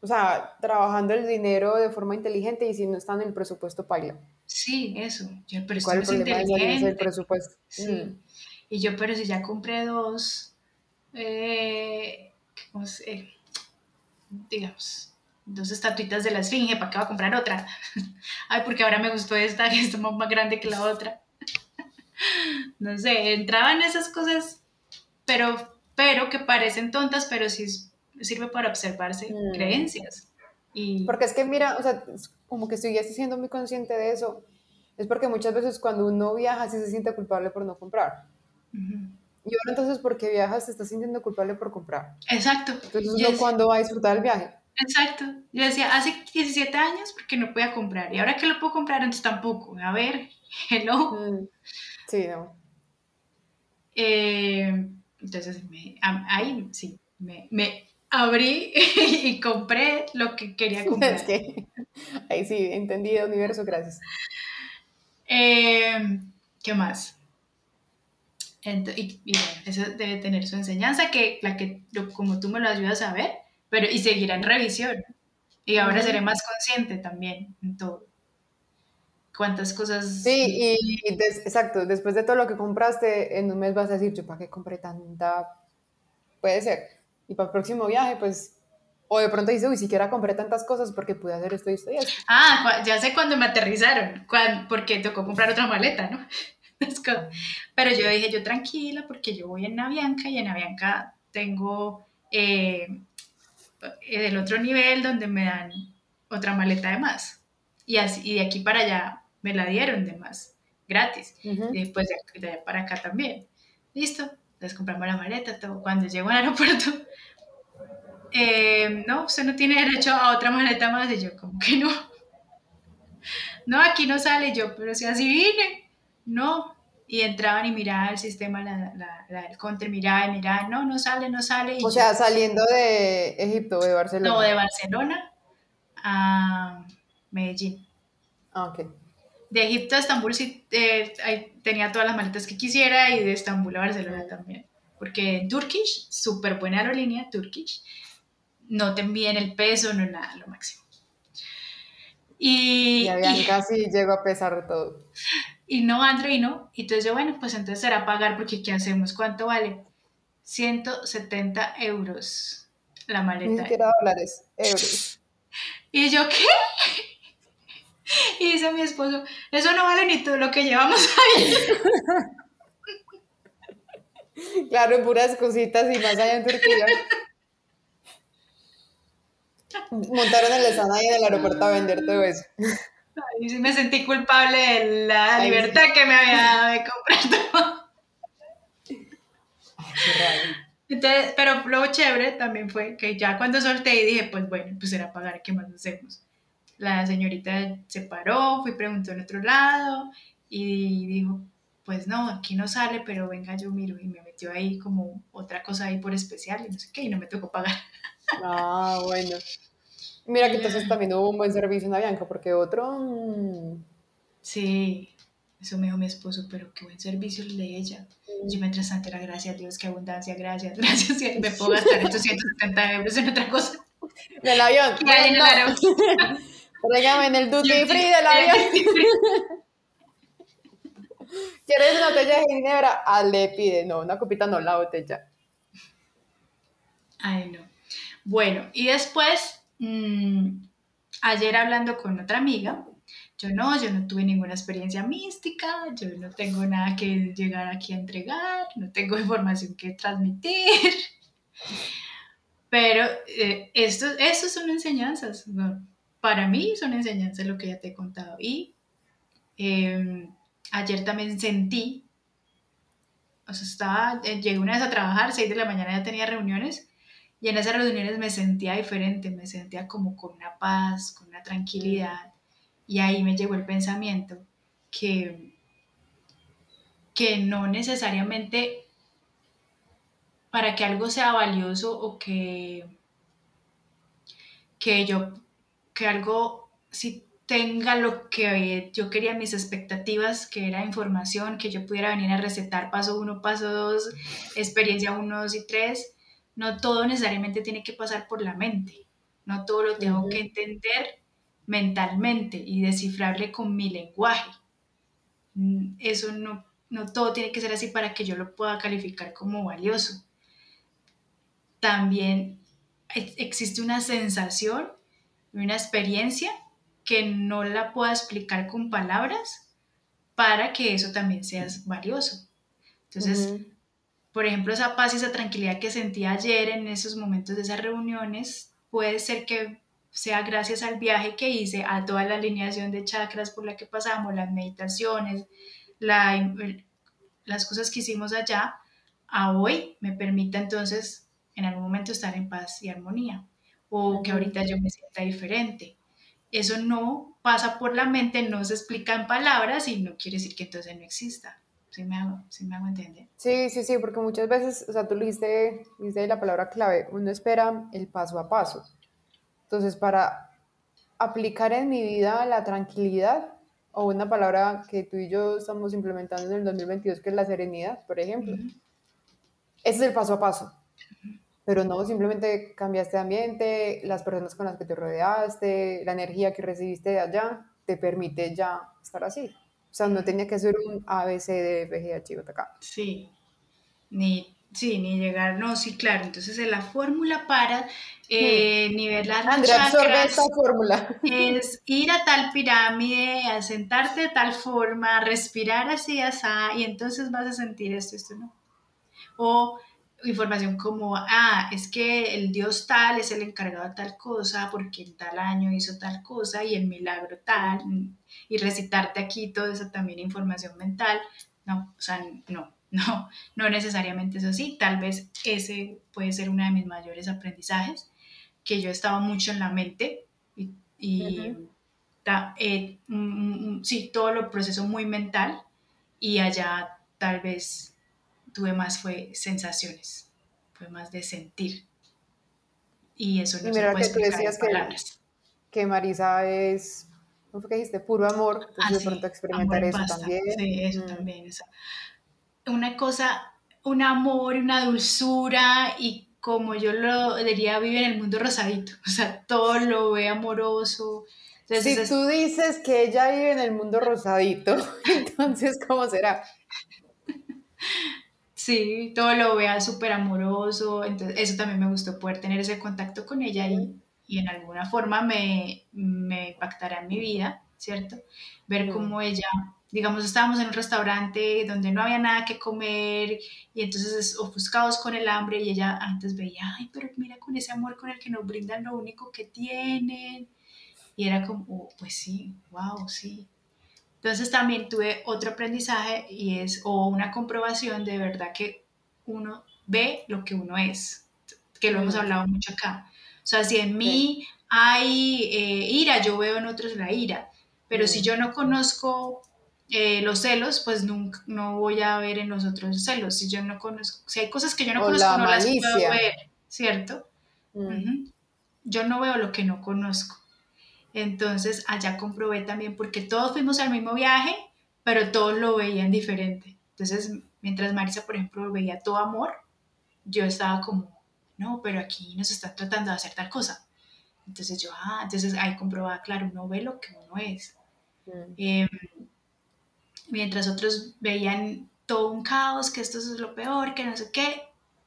o sea, trabajando el dinero de forma inteligente y si no está en el presupuesto, paila. sí, eso. Yo, pero esto ¿Cuál es el problema de inteligente. presupuesto? Sí. Mm. Y yo, pero si ya compré dos, eh, ¿cómo se- digamos, dos estatuitas de la esfinge, ¿para qué va a comprar otra? Ay, porque ahora me gustó esta, que está más grande que la otra. No sé, entraban esas cosas, pero, pero que parecen tontas, pero sí sirve para observarse Mm. creencias. Y, Porque es que mira, o sea, es como que estoy siendo muy consciente de eso. Es porque muchas veces cuando uno viaja sí se siente culpable por no comprar. Y ahora entonces, porque viajas, te estás sintiendo culpable por comprar. Exacto. Entonces, es- cuando va a disfrutar el viaje. Exacto. Yo decía, hace 17 años porque no podía comprar. Y ahora que lo puedo comprar, entonces tampoco. A ver, hello. Mm. Sí, no. Eh, entonces, me- ahí sí, me, me abrí y compré lo que quería comprar. Es que ahí sí, entendido, universo, gracias. Eh, ¿Qué más? Ent- y, y bueno, eso debe tener su enseñanza, que la que como tú me lo ayudas a ver, pero y seguirá en revisión. Y ahora seré más consciente también en todo. Cuántas cosas Sí, y des- exacto, después de todo lo que compraste, en un mes vas a decir, yo para qué compré tanta, puede ser. Y para el próximo viaje, pues, o de pronto dices, uy, siquiera compré tantas cosas porque pude hacer esto y esto y esto. Ah, ya sé cuándo me aterrizaron, cuan- porque tocó comprar otra maleta, ¿no? Pero yo dije, yo tranquila, porque yo voy en Avianca y en Avianca tengo eh, el otro nivel donde me dan otra maleta de más. Y, así, y de aquí para allá me la dieron de más, gratis. Ujú. Y después de, de allá para acá también. Listo, les compramos la maleta, todo. Cuando llego al aeropuerto, eh, no, usted no tiene derecho a otra maleta más. Y yo, como que no? No, aquí no sale yo, pero si así vine. No. Y entraban y miraban el sistema, la, la, la del counter, miraba y miraba, no, no sale, no sale. Y O sea, saliendo de Egipto, de Barcelona. no, de Barcelona a Medellín. Ah, ok. De Egipto a Estambul sí eh, tenía todas las maletas que quisiera y de Estambul a Barcelona también. Porque Turkish, súper buena aerolínea, Turkish, no te envían el peso, no nada, lo máximo. Y, Y habían casi llegó a pesar de todo. y, y no, Android no. Y entonces yo, bueno, pues entonces será pagar porque ¿qué hacemos? ¿Cuánto vale? 170 euros la Ni maleta. siquiera dólares, euros. Y yo, ¿qué? Y dice mi esposo, eso no vale ni todo lo que llevamos ahí. Claro, puras cositas y más allá en Turquía. Montaron el stand ahí en el aeropuerto a vender todo eso. Y sí me sentí culpable de la libertad que me había dado de comprar todo. Entonces, pero lo chévere también fue que ya cuando solté y dije, pues bueno, pues era pagar, ¿qué más hacemos? La señorita se paró, fui preguntó en otro lado y dijo, pues no, aquí no sale, pero venga, yo miro y me metió ahí como otra cosa ahí por especial y no sé qué, y no me tocó pagar. Ah, bueno. Mira que entonces también hubo un buen servicio en Avianca, porque otro... mm, Sí, eso me dijo mi esposo, pero qué buen servicio el de ella. Yo mientras tanto era gracias a Dios, qué abundancia, gracias, gracias, me puedo gastar estos 170 euros en otra cosa. Del avión. Tráigame en el duty free del avión. ¿Quieres una botella de ginebra? Ah, le pide. No, una copita no, la botella. Ay, no. Bueno, y después, mm, ayer hablando con otra amiga, yo no, yo no tuve ninguna experiencia mística, yo no tengo nada que llegar aquí a entregar, no tengo información que transmitir. Pero eh, esto, estos son enseñanzas, ¿no? para mí son enseñanzas lo que ya te he contado. Y eh, ayer también sentí, o sea, estaba, eh, llegué una vez a trabajar, 6 de la mañana ya tenía reuniones, y en esas reuniones me sentía diferente, me sentía como con una paz, con una tranquilidad, y ahí me llegó el pensamiento que, que no necesariamente para que algo sea valioso o que, que yo, que algo, si tenga lo que yo quería, mis expectativas, que era información, que yo pudiera venir a recetar paso uno, paso dos, experiencia uno, dos y tres, no todo necesariamente tiene que pasar por la mente, no todo lo tengo que entender mentalmente y descifrarle con mi lenguaje. Mm, Eso no, no todo tiene que ser así para que yo lo pueda calificar como valioso. También ex- existe una sensación y una experiencia que no la puedo explicar con palabras para que eso también sea valioso. Entonces. Por ejemplo, esa paz y esa tranquilidad que sentí ayer en esos momentos de esas reuniones, puede ser que sea gracias al viaje que hice, a toda la alineación de chakras por la que pasamos, las meditaciones, la- las cosas que hicimos allá, a hoy me permita entonces en algún momento estar en paz y armonía, o que ahorita yo me sienta diferente. Eso no pasa por la mente, no se explica en palabras y no quiere decir que entonces no exista. ¿Sí me hago, sí me hago entender? Sí, sí, sí, porque muchas veces, o sea, tú le diste, la palabra clave, uno espera el paso a paso. Entonces, para aplicar en mi vida la tranquilidad, o una palabra que tú y yo estamos implementando en el 2022, que es la serenidad, por ejemplo, ese es el paso a paso. Pero no, simplemente cambiaste de ambiente, las personas con las que te rodeaste, la energía que recibiste de allá, te permite ya estar así. O sea, no tenía que ser un A, B, C, D, F, G, H, I, J, K. Sí, ni, sí, ni llegar, no, sí, claro. Entonces, en la fórmula para eh, nivelar los Andrea, absorbe chakras esta fórmula. es ir a tal pirámide, a sentarte de tal forma, respirar así, así, y entonces vas a sentir esto, esto, ¿no? O información como, ah, es que el dios tal es el encargado de tal cosa porque en tal año hizo tal cosa y el milagro tal, y recitarte aquí toda esa también información mental. No, o sea, no, no, no necesariamente es así. Tal vez ese puede ser uno de mis mayores aprendizajes, que yo estaba mucho en la mente y, y Ujú. ta- eh, mm, mm, sí, todo lo proceso muy mental y allá tal vez tuve más fue sensaciones, fue más de sentir. Y eso Y no se mira puede que tú explicar decías que, palabras. que Marisa es, ¿cómo fue que dijiste? Puro amor. Ah, Entonces de sí, pronto experimentar en eso pasta. también. Sí, eso Mm. también. esa- Una cosa, un amor, una dulzura y como yo lo diría, vive en el mundo rosadito. O sea, todo lo ve amoroso. Entonces, Si tú dices que ella vive en el mundo rosadito, entonces ¿cómo será? Sí, todo lo vea súper amoroso, entonces eso también me gustó poder tener ese contacto con ella y, y en alguna forma me, me impactará en mi vida, ¿cierto? Ver cómo ella, digamos, estábamos en un restaurante donde no había nada que comer y entonces ofuscados con el hambre y ella antes veía, ay, pero mira con ese amor con el que nos brindan lo único que tienen. Y era como, oh, pues sí, wow, sí. Entonces también tuve otro aprendizaje y es, o una comprobación de verdad que uno ve lo que uno es, que lo hemos hablado mucho acá. O sea, si en mí hay eh, ira, yo veo en otros la ira, pero si yo no conozco eh, los celos, pues nunca, no voy a ver en los otros celos. Si yo no conozco, si hay cosas que yo no conozco, no las puedo ver, ¿cierto? Yo no veo lo que no conozco. Entonces allá comprobé también, porque todos fuimos al mismo viaje, pero todos lo veían diferente. Entonces, mientras Marisa, por ejemplo, veía todo amor, yo estaba como, no, pero aquí nos están tratando de hacer tal cosa. Entonces yo, ah, entonces ahí comprobaba, claro, uno ve lo que uno es. Mm. Em, mientras otros veían todo un caos, que esto es lo peor, que no sé qué,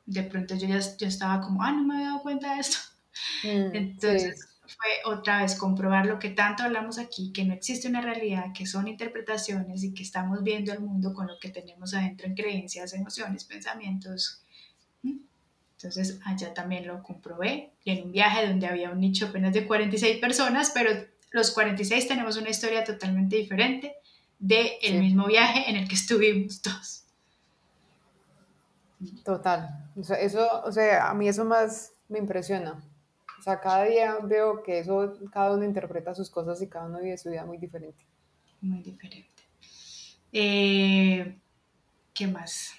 de pronto yo ya yo estaba como, ah, no me había dado cuenta de esto. Mm, entonces fue otra vez comprobar lo que tanto hablamos aquí, que no existe una realidad, que son interpretaciones y que estamos viendo el mundo con lo que tenemos adentro en creencias, emociones, pensamientos, entonces allá también lo comprobé y en un viaje donde había un nicho apenas de 46 personas, pero los 46 tenemos una historia totalmente diferente del el mismo viaje en el que estuvimos todos. Total. O sea, eso, o sea, a mí eso más me impresiona. O sea, cada día veo que eso, cada uno interpreta sus cosas y cada uno vive su vida muy diferente. Muy diferente. Eh, ¿Qué más?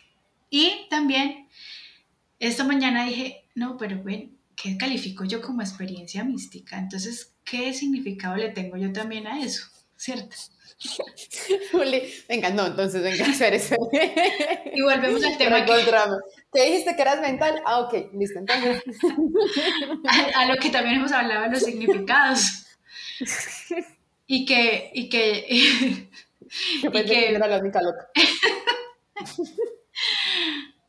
Y también esta mañana dije, no, pero ven, ¿qué califico yo como experiencia mística? Entonces, ¿qué significado le tengo yo también a eso? ¿Cierto? Juli, venga, no, entonces venga a hacer eso. y volvemos al tema. Que... ¿Qué dijiste que eras mental? Ah, ok, listo, entonces. a, lo que también hemos hablado de los significados. Y que. Y que. Yo pensé que, era la única loca.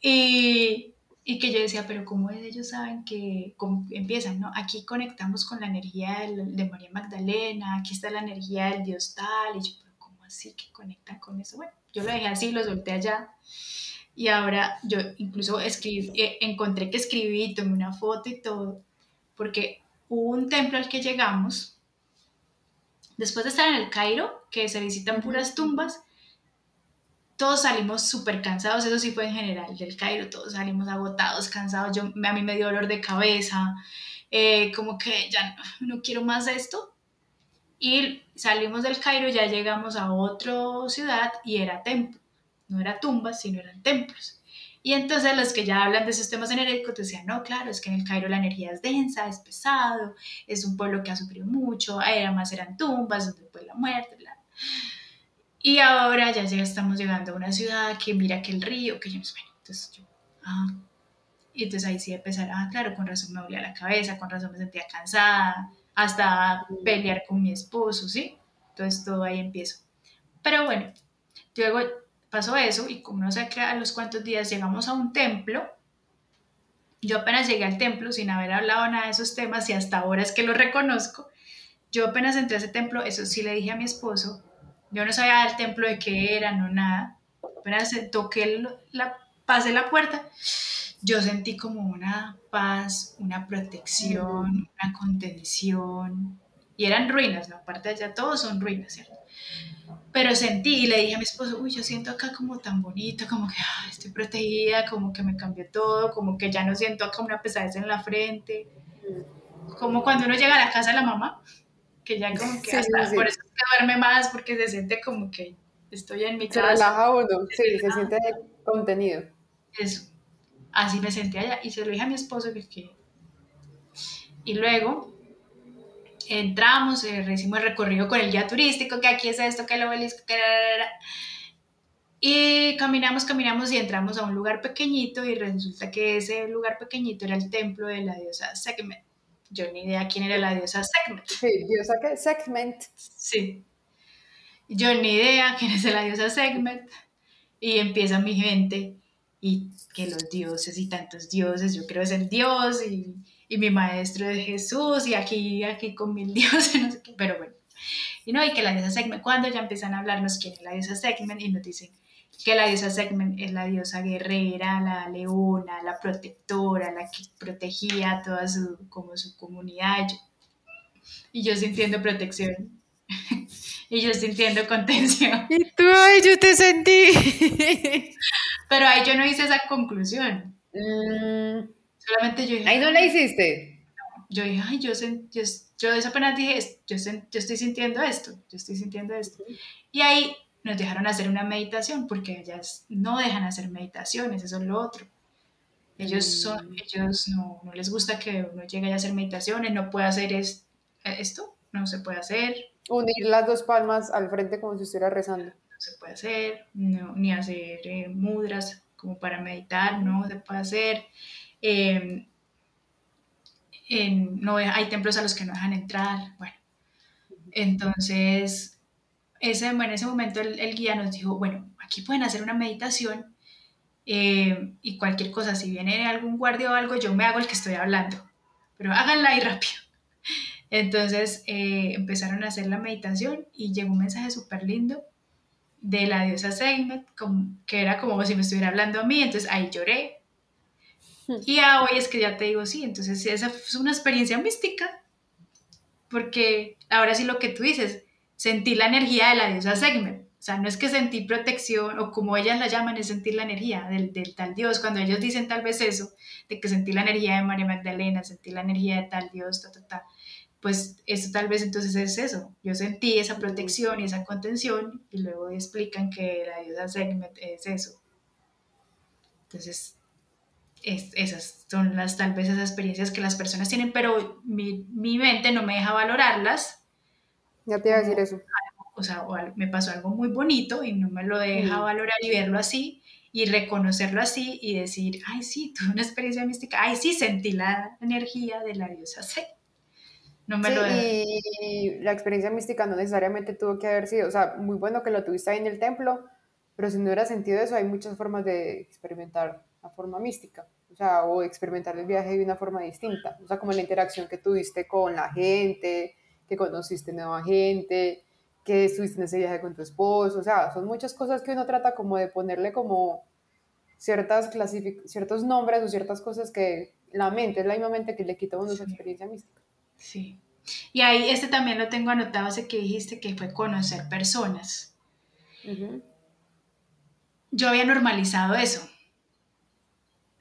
y, y que yo decía, pero ¿cómo ellos saben que empiezan, no? Aquí conectamos con la energía de, María Magdalena, aquí está la energía del Dios tal, y yo, pero ¿cómo así que conectan con eso? Bueno, yo lo dejé así, lo solté allá, y ahora yo incluso escribí, eh, encontré que escribí, tomé una foto y todo, porque hubo un templo al que llegamos, después de estar en el Cairo, que se visitan puras tumbas, todos salimos súper cansados, eso sí fue en general del Cairo, todos salimos agotados, cansados, yo, a mí me dio dolor de cabeza, eh, como que ya no, quiero más esto. Y salimos del Cairo, ya llegamos a otra ciudad y era templo, no era tumbas, sino eran templos. Y entonces los que ya hablan de esos temas energéticos decían, no, claro, es que en el Cairo la energía es densa, es pesado, es un pueblo que ha sufrido mucho, además eran tumbas, donde fue la muerte, bla. Y ahora ya, estamos llegando a una ciudad que mira que el río, que entonces ah, y entonces ahí sí empezar, ah, claro, con razón me dolía la cabeza, con razón me sentía cansada, hasta pelear con mi esposo, ¿sí? Entonces todo ahí empiezo. Pero bueno, luego pasó eso y como no sé a los cuantos días llegamos a un templo, yo apenas llegué al templo sin haber hablado nada de esos temas y hasta ahora es que lo reconozco, yo apenas entré a ese templo, eso sí le dije a mi esposo, yo no sabía del templo de qué era, no nada. Apenas toqué la, pasé la puerta, yo sentí como una paz, una protección, una contención. Y eran ruinas, ¿no? Aparte de allá, todos son ruinas, ¿cierto? Pero sentí y le dije a mi esposo, uy, yo siento acá como tan bonito, como que estoy protegida, como que me cambió todo, como que ya no siento acá una pesadez en la frente. Como cuando uno llega a la casa de la mamá que ya como que hasta por eso es que duerme más, porque se siente como que estoy en mi casa. Se relaja uno, sí, se siente contenido. Eso, así me sentí allá. Y se lo dije a mi esposo que... Y luego entramos, eh, hicimos el recorrido con el guía turístico, que aquí es esto, que lo obelisco, que... Y caminamos, caminamos y entramos a un lugar pequeñito y resulta que ese lugar pequeñito era el templo de la diosa Sekhmet yo ni idea quién era la diosa Sekhmet. Sí, diosa qué? Sekhmet. Sí. Yo ni idea quién es la diosa Sekhmet. Y empieza mi gente, y que los dioses y tantos dioses, yo creo es el dios, y, y mi maestro es Jesús, y aquí, aquí con mil dioses, no sé qué, pero bueno. Y no, y que la diosa Segment, cuando ya empiezan a hablarnos quién es la diosa Segment y nos dicen que la diosa Segment es la diosa guerrera, la leona, la protectora, la que protegía a toda su, como su comunidad. Y yo sintiendo protección. y yo sintiendo contención. Y tú, ay, yo te sentí. Pero ahí yo no hice esa conclusión. Mm, Solamente yo dije, ahí no la hiciste. yo dije, ay, yo, sen- yo, yo apenas dije, "Es- yo, sen- yo estoy sintiendo esto, yo estoy sintiendo esto. Y ahí nos dejaron hacer una meditación, porque ellas no dejan hacer meditaciones, eso es lo otro. Ellos, son, Mm. ellos no, no les gusta que uno llegue a hacer meditaciones, no puede hacer es- esto, no se puede hacer, Unir las dos palmas al frente como si estuviera rezando. no se puede hacer, no, ni hacer eh, mudras como para meditar, no se puede hacer. Eh, en- no, hay templos a los que no dejan entrar, bueno. Entonces, ese, en ese momento el, el guía nos dijo, bueno, aquí pueden hacer una meditación eh, y cualquier cosa, si viene algún guardia o algo, yo me hago el que estoy hablando, pero háganla ahí rápido. Entonces eh, empezaron a hacer la meditación y llegó un mensaje súper lindo de la diosa como- que era como si me estuviera hablando a mí, entonces ahí lloré. Y a hoy es que ya te digo, sí, entonces esa fue una experiencia mística, porque ahora sí lo que tú dices, sentí la energía de la diosa Sekhmet, o sea, no es que sentí protección, o como ellas la llaman, es sentir la energía del, del tal Dios, cuando ellos dicen tal vez eso, de que sentí la energía de María Magdalena, sentí la energía de tal Dios, ta, ta, ta, pues eso tal vez entonces es eso. Yo sentí esa protección y esa contención y luego explican que la diosa Sekhmet es eso. Entonces, es- esas son las tal vez esas experiencias que las personas tienen, pero mi, mi mente no me deja valorarlas. Ya te iba a decir eso. O sea, o me pasó algo muy bonito y no me lo deja Mm. valorar y verlo así y reconocerlo así y decir, ay, sí, tuve una experiencia mística, ay, sí, sentí la energía de la diosa Sekhmet. No me Sí, lo deja. y la experiencia mística no necesariamente tuvo que haber sido, o sea, muy bueno que lo tuviste ahí en el templo, pero si no hubiera sentido eso, hay muchas formas de experimentar la forma mística, o sea, o experimentar el viaje de una forma distinta, o sea, como la interacción que tuviste con la gente, que conociste nueva gente, que estuviste en ese viaje con tu esposo, o sea, son muchas cosas que uno trata como de ponerle como ciertas clasific- ciertos nombres o ciertas cosas que la mente, es la misma mente que le quita a uno Sí. experiencia mística. Sí. Y ahí este también lo tengo anotado, ese que dijiste que fue conocer personas. Ujú. Yo había normalizado eso.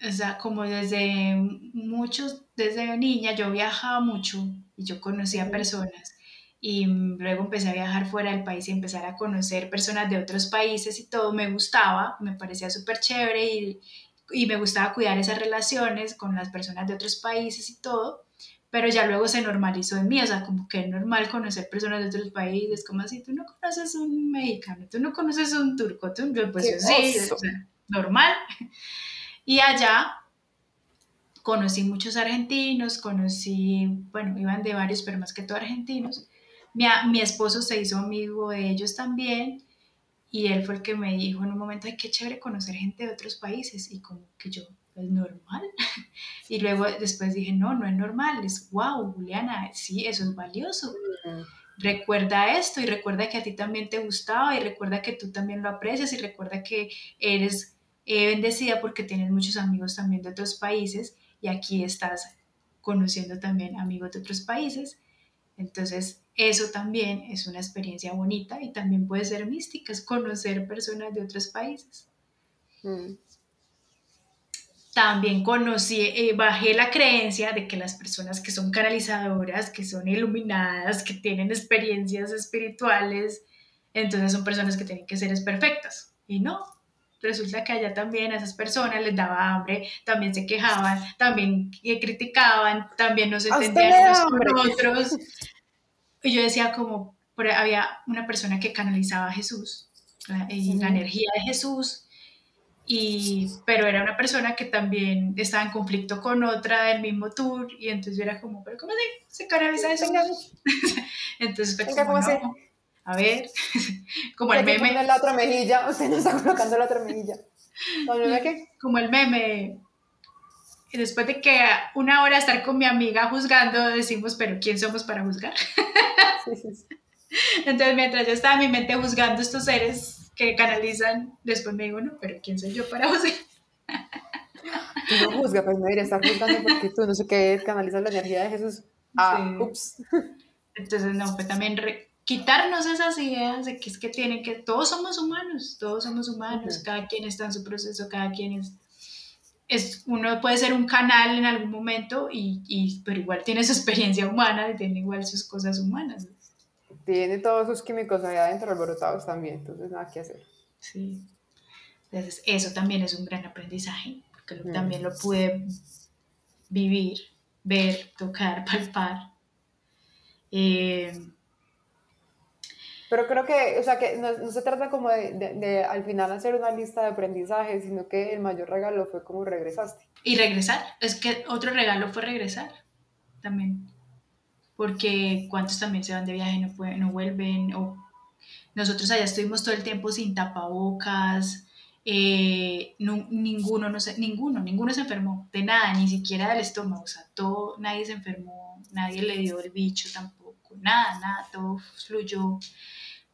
O sea, como desde muchos, desde niña yo viajaba mucho y yo conocía personas y luego empecé a viajar fuera del país y empezar a conocer personas de otros países y todo me gustaba, me parecía súper chévere y, y me gustaba cuidar esas relaciones con las personas de otros países y todo, pero ya luego se normalizó en mí, o sea, como que es normal conocer personas de otros países, como así, tú no conoces un mexicano, tú no conoces un turco, tú, pues ¡Qué yo sí, o sea, normal. Y allá conocí muchos argentinos, conocí, bueno, iban de varios, pero más que todo argentinos. Mi, mi esposo se hizo amigo de ellos también y él fue el que me dijo en un momento, ay, qué chévere conocer gente de otros países y como que yo, es normal. Y luego después dije, no, no es normal, es wow, Juliana, sí, eso es valioso. Recuerda esto y recuerda que a ti también te gustaba y recuerda que tú también lo aprecias y recuerda que eres eh, bendecida porque tienes muchos amigos también de otros países y aquí estás conociendo también amigos de otros países. Entonces, eso también es una experiencia bonita y también puede ser mística, es conocer personas de otros países. Mm. También conocí, eh, bajé la creencia de que las personas que son canalizadoras, que son iluminadas, que tienen experiencias espirituales, entonces son personas que tienen que ser perfectas. Y no, resulta que allá también a esas personas les daba hambre, también se quejaban, también criticaban, también no se ¿A usted entendían unos con otros. Y yo decía como, había una persona que canalizaba a Jesús, la, y la energía de Jesús, y, pero era una persona que también estaba en conflicto con otra del mismo tour, y entonces yo era como, pero ¿cómo se, se canaliza Jesús? Venga, Entonces fue como, ¿cómo no, a ver, como el que meme, poner la otra mejilla, usted no está colocando la otra mejilla. ¿Con el meme qué? como el meme, y después de que una hora estar con mi amiga juzgando, decimos, pero ¿quién somos para juzgar? Sí, sí, sí. Entonces, mientras yo estaba en mi mente juzgando estos seres que canalizan, después me digo, no, pero ¿quién soy yo para juzgar? Tú no juzgas, pues no debería estar juzgando porque tú no sé qué canalizas la energía de Jesús. Ah, ups. Entonces, no, fue también re- quitarnos esas ideas de que es que tienen que, todos somos humanos, todos somos humanos, cada quien está en su proceso, cada quien es, es uno puede ser un canal en algún momento, y, y- pero igual tiene su experiencia humana y tiene igual sus cosas humanas. Tiene todos sus químicos allá adentro alborotados también, entonces nada que hacer. Sí. Entonces, eso también es un gran aprendizaje, porque también lo pude vivir, ver, tocar, palpar. Eh, Pero creo que, o sea, que no, no se trata como de, de- de al final hacer una lista de aprendizajes, sino que el mayor regalo fue como regresaste. Y regresar, es que otro regalo fue regresar también. Porque cuántos también se van de viaje, no, pueden, no vuelven. O nosotros allá estuvimos todo el tiempo sin tapabocas. eh, ninguno, no sé, ninguno, ninguno se enfermó de nada, ni siquiera del estómago. O sea, todo, nadie se enfermó, nadie le dio el bicho tampoco, nada, nada, todo fluyó.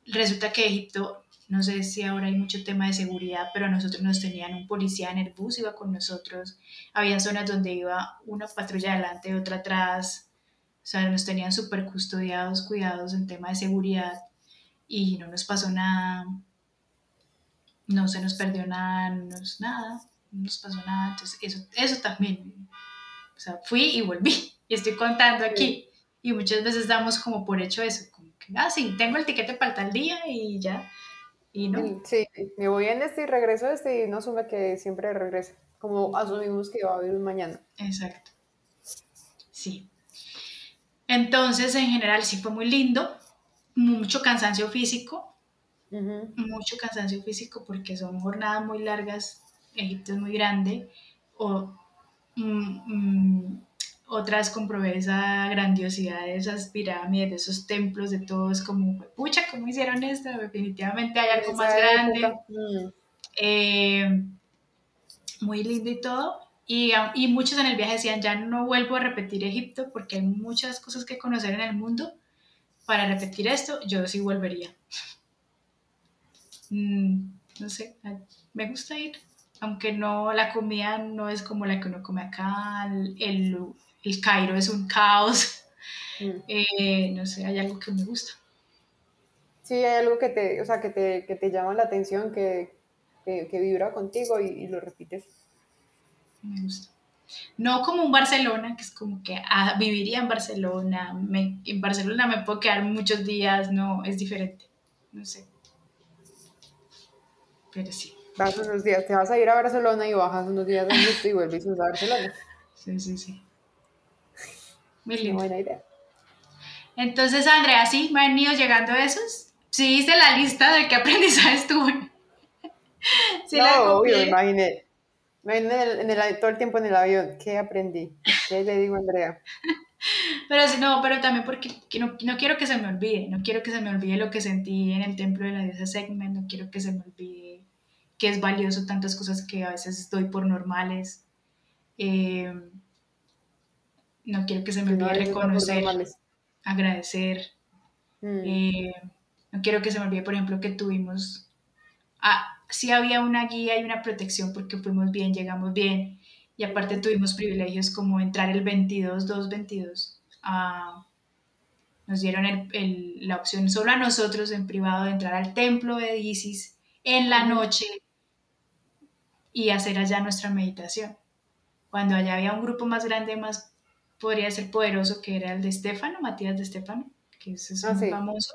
Resulta que Egipto no sé si ahora hay mucho tema de seguridad, pero a nosotros nos tenían un policía en el bus, iba con nosotros. Había zonas donde iba una patrulla adelante, otra atrás. O sea, nos tenían súper custodiados, cuidados en tema de seguridad y no nos pasó nada. No se nos perdió nada, no nos, nada, no nos pasó nada. Entonces, eso, eso también. O sea, fui y volví. Y estoy contando aquí. Y muchas veces damos como por hecho eso. Como que, ah, sí, tengo el tiquete para tal día y ya. Y no. El- Sí, me voy en este y regreso este y no asume que siempre regresa, como asumimos que va a haber un mañana. Exacto. Sí. Entonces, en general, sí fue muy lindo. Mucho cansancio físico. Mucho cansancio físico porque son jornadas muy largas. Egipto es muy grande. O, mm, mm, otra vez comprobé esa grandiosidad de esas pirámides, de esos templos, de todo. Es como, pucha, ¿cómo hicieron esto? Definitivamente hay algo más grande. mm, Eh, muy lindo y todo. Y, a- y muchos en el viaje decían, ya no vuelvo a repetir Egipto porque hay muchas cosas que conocer en el mundo. Para repetir esto, yo sí volvería. Mm, no sé, a- me gusta ir. Aunque no, la comida no es como la que uno come acá. El, el, Cairo es un caos. mm. Eh, no sé, hay algo que me gusta. Sí, hay algo que te, o sea, que te, que te llama la atención, que, que, que vibra contigo y, y lo repites. Me gusta. No como un Barcelona, que es como que ah, viviría en Barcelona, me- en Barcelona me puedo quedar muchos días, no, es diferente, no sé. Pero sí, Vas unos días, te vas a ir a Barcelona y bajas unos días en Egipto y vuelves a Barcelona. sí, sí, sí. Muy lindo. buena idea. Entonces, Andrea, sí, me han ido llegando esos. Sí, hice la lista de qué aprendizajes tuve. Sí, la no, obvio, imaginé. Imaginé en el, en el- todo el tiempo en el avión. ¿Qué aprendí? ¿Qué le digo a Andrea? Pero sí, no, pero también porque que no, no quiero que se me olvide, no quiero que se me olvide lo que sentí en el templo de la diosa Segmen, no quiero que se me olvide que es valioso tantas cosas que a veces doy por normales. Eh, no quiero que se me no olvide reconocer, agradecer. Mm. eh, no quiero que se me olvide, por ejemplo, que tuvimos, ah, sí había una guía y una protección porque fuimos bien, llegamos bien. Y aparte tuvimos privilegios como entrar el 22, 222. ah, nos dieron el- el- la opción solo a nosotros en privado de entrar al templo de Isis en la noche y hacer allá nuestra meditación. Cuando allá había un grupo más grande, más podría ser poderoso, que era el de Estefano, Matías de Estefano, que ese es Ah, sí. famoso.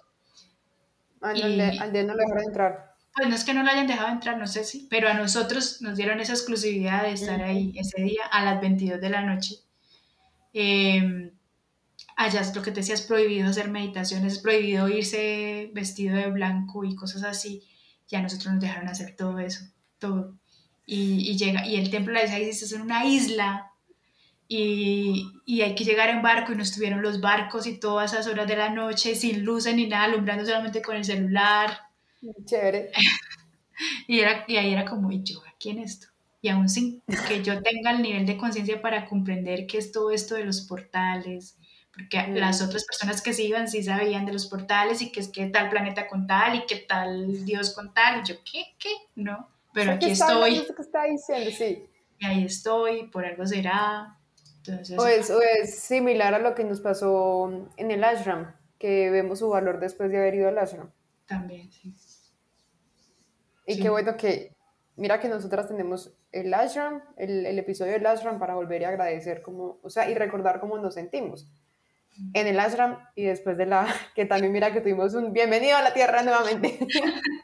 Al, Y- de, al de no le dejaron entrar. Pues no es que no lo hayan dejado entrar, no sé si, pero a nosotros nos dieron esa exclusividad de estar ahí ese día a las 22 de la noche. Eh, allá es lo que te decía, es prohibido hacer meditaciones, es prohibido irse vestido de blanco y cosas así. Ya a nosotros nos dejaron hacer todo eso, todo. Y, y llega, y el templo de la Isis es en una isla y, y hay que llegar en barco y nos tuvieron los barcos y todas esas horas de la noche sin luces ni nada, alumbrando solamente con el celular. Chévere. Y, era, y ahí era como, ¿y yo aquí en esto? Y aún sin que yo tenga el nivel de conciencia para comprender qué es todo esto de los portales, porque Mm. las otras personas que se iban sí sabían de los portales y que es que tal planeta con tal y que tal Dios con tal, y yo, ¿qué? ¿Qué? No, pero aquí estoy, ¿Qué está diciendo? Sí. y ahí estoy, por algo será. Entonces, O es, o es similar a lo que nos pasó en el ashram, que vemos su valor después de haber ido al ashram. también, sí. Y Sí. qué bueno que, mira que nosotras tenemos el ashram, el, el episodio del ashram para volver a agradecer como, o sea, y recordar cómo nos sentimos. En el ashram y después de la, que también mira que tuvimos un bienvenido a la tierra nuevamente.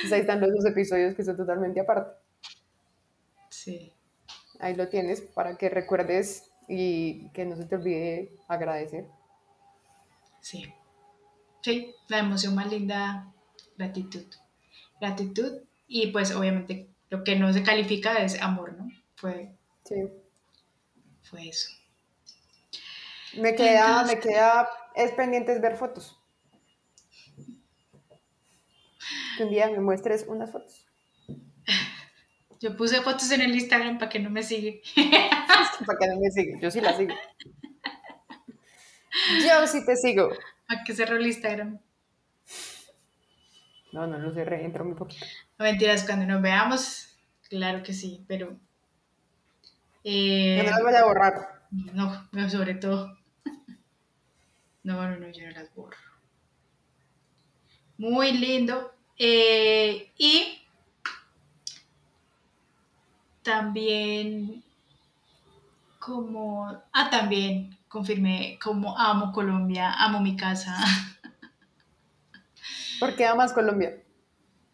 Pues ahí están los dos episodios que son totalmente aparte. Sí, Ahí lo tienes para que recuerdes y que no se te olvide agradecer. sí. Sí, la emoción más linda, gratitud. Gratitud y pues obviamente lo que no se califica es amor, ¿no? Fue, Sí. fue eso. Me queda, Entonces- me queda, es pendiente ver fotos. Que un día me muestres unas fotos. Yo puse fotos en el Instagram para que no me sigue. Para que no me siga. Yo sí la sigo. Yo sí te sigo. ¿A qué cerró el Instagram? No, no lo cerré, entró muy poquito. No mentiras, cuando nos veamos, claro que sí, pero. eh, no las vaya a borrar. no, no, sobre todo. No, no, no, yo no las borro. Muy lindo. Eh, y también como, ah, también confirmé como amo Colombia, amo mi casa. ¿Por qué amas Colombia?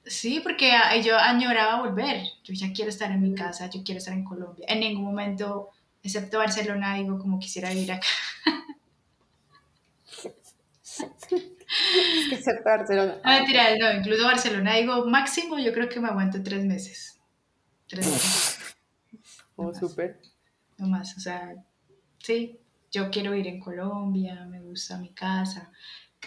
Sí, porque yo añoraba volver. Yo ya quiero estar en mi casa, yo quiero estar en Colombia. En ningún momento, excepto Barcelona, digo como quisiera vivir acá. Ser Barcelona. No, mentira, no, incluso Barcelona, digo máximo, yo creo que me aguanto tres meses. Tres meses, Oh, súper. no más. O sea, sí, yo quiero vivir en Colombia, me gusta mi casa.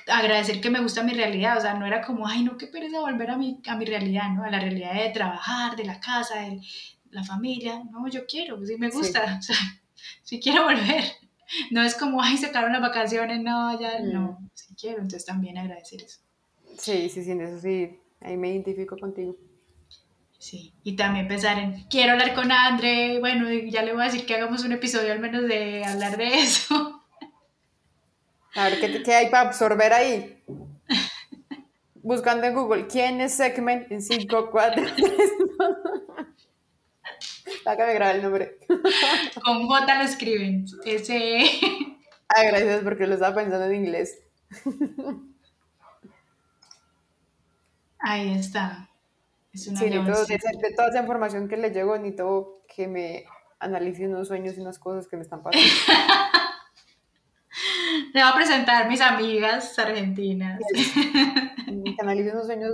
Agradecer que me gusta mi realidad, o sea, no era como, ay, no, qué pereza volver a mi, a mi realidad, ¿no? A la realidad de trabajar, de la casa, de la familia. No, yo quiero, sí me Sí. gusta, o sea, sí quiero volver. No es como, ay, se acabaron las vacaciones, no, ya, Mm. no, sí quiero, entonces también agradecer eso. Sí, sí, sí, en eso sí. Ahí me identifico contigo. Sí, y también pensar en, quiero hablar con André, bueno, ya le voy a decir que hagamos un episodio al menos de hablar de eso. A ver, ¿qué, qué hay para absorber ahí? Buscando en Google, ¿quién es Segment en 5, 4, 3, Acá me graba el nombre. Con J lo escriben, ese... Ah, gracias porque lo estaba pensando en inglés. Ahí está. Es una Sí, de, leoncita. esa- de toda esa información que le llegó, necesito que me analice unos sueños y unas cosas que me están pasando. Le voy a presentar mis amigas argentinas que analice unos sueños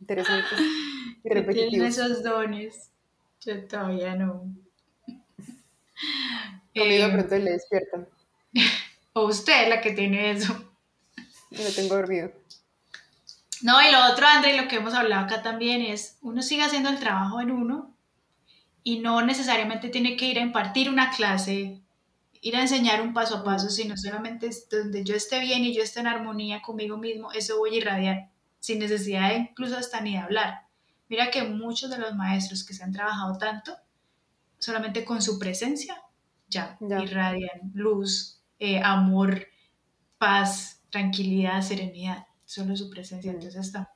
interesantes y tienen repetitivos. esos dones. Yo todavía no. Conmigo de Eh, pronto le despiertan o usted la que tiene eso. lo tengo dormido. No, y lo otro, André, lo que hemos hablado acá también es, uno sigue haciendo el trabajo en uno y no necesariamente tiene que ir a impartir una clase, ir a enseñar un paso a paso, sino solamente donde yo esté bien y yo esté en armonía conmigo mismo, eso voy a irradiar, sin necesidad de incluso hasta ni de hablar. Mira que muchos de los maestros que se han trabajado tanto, solamente con su presencia, ya, Ya. irradian luz, eh, amor, paz, tranquilidad, serenidad, solo su presencia. Mm. Entonces está.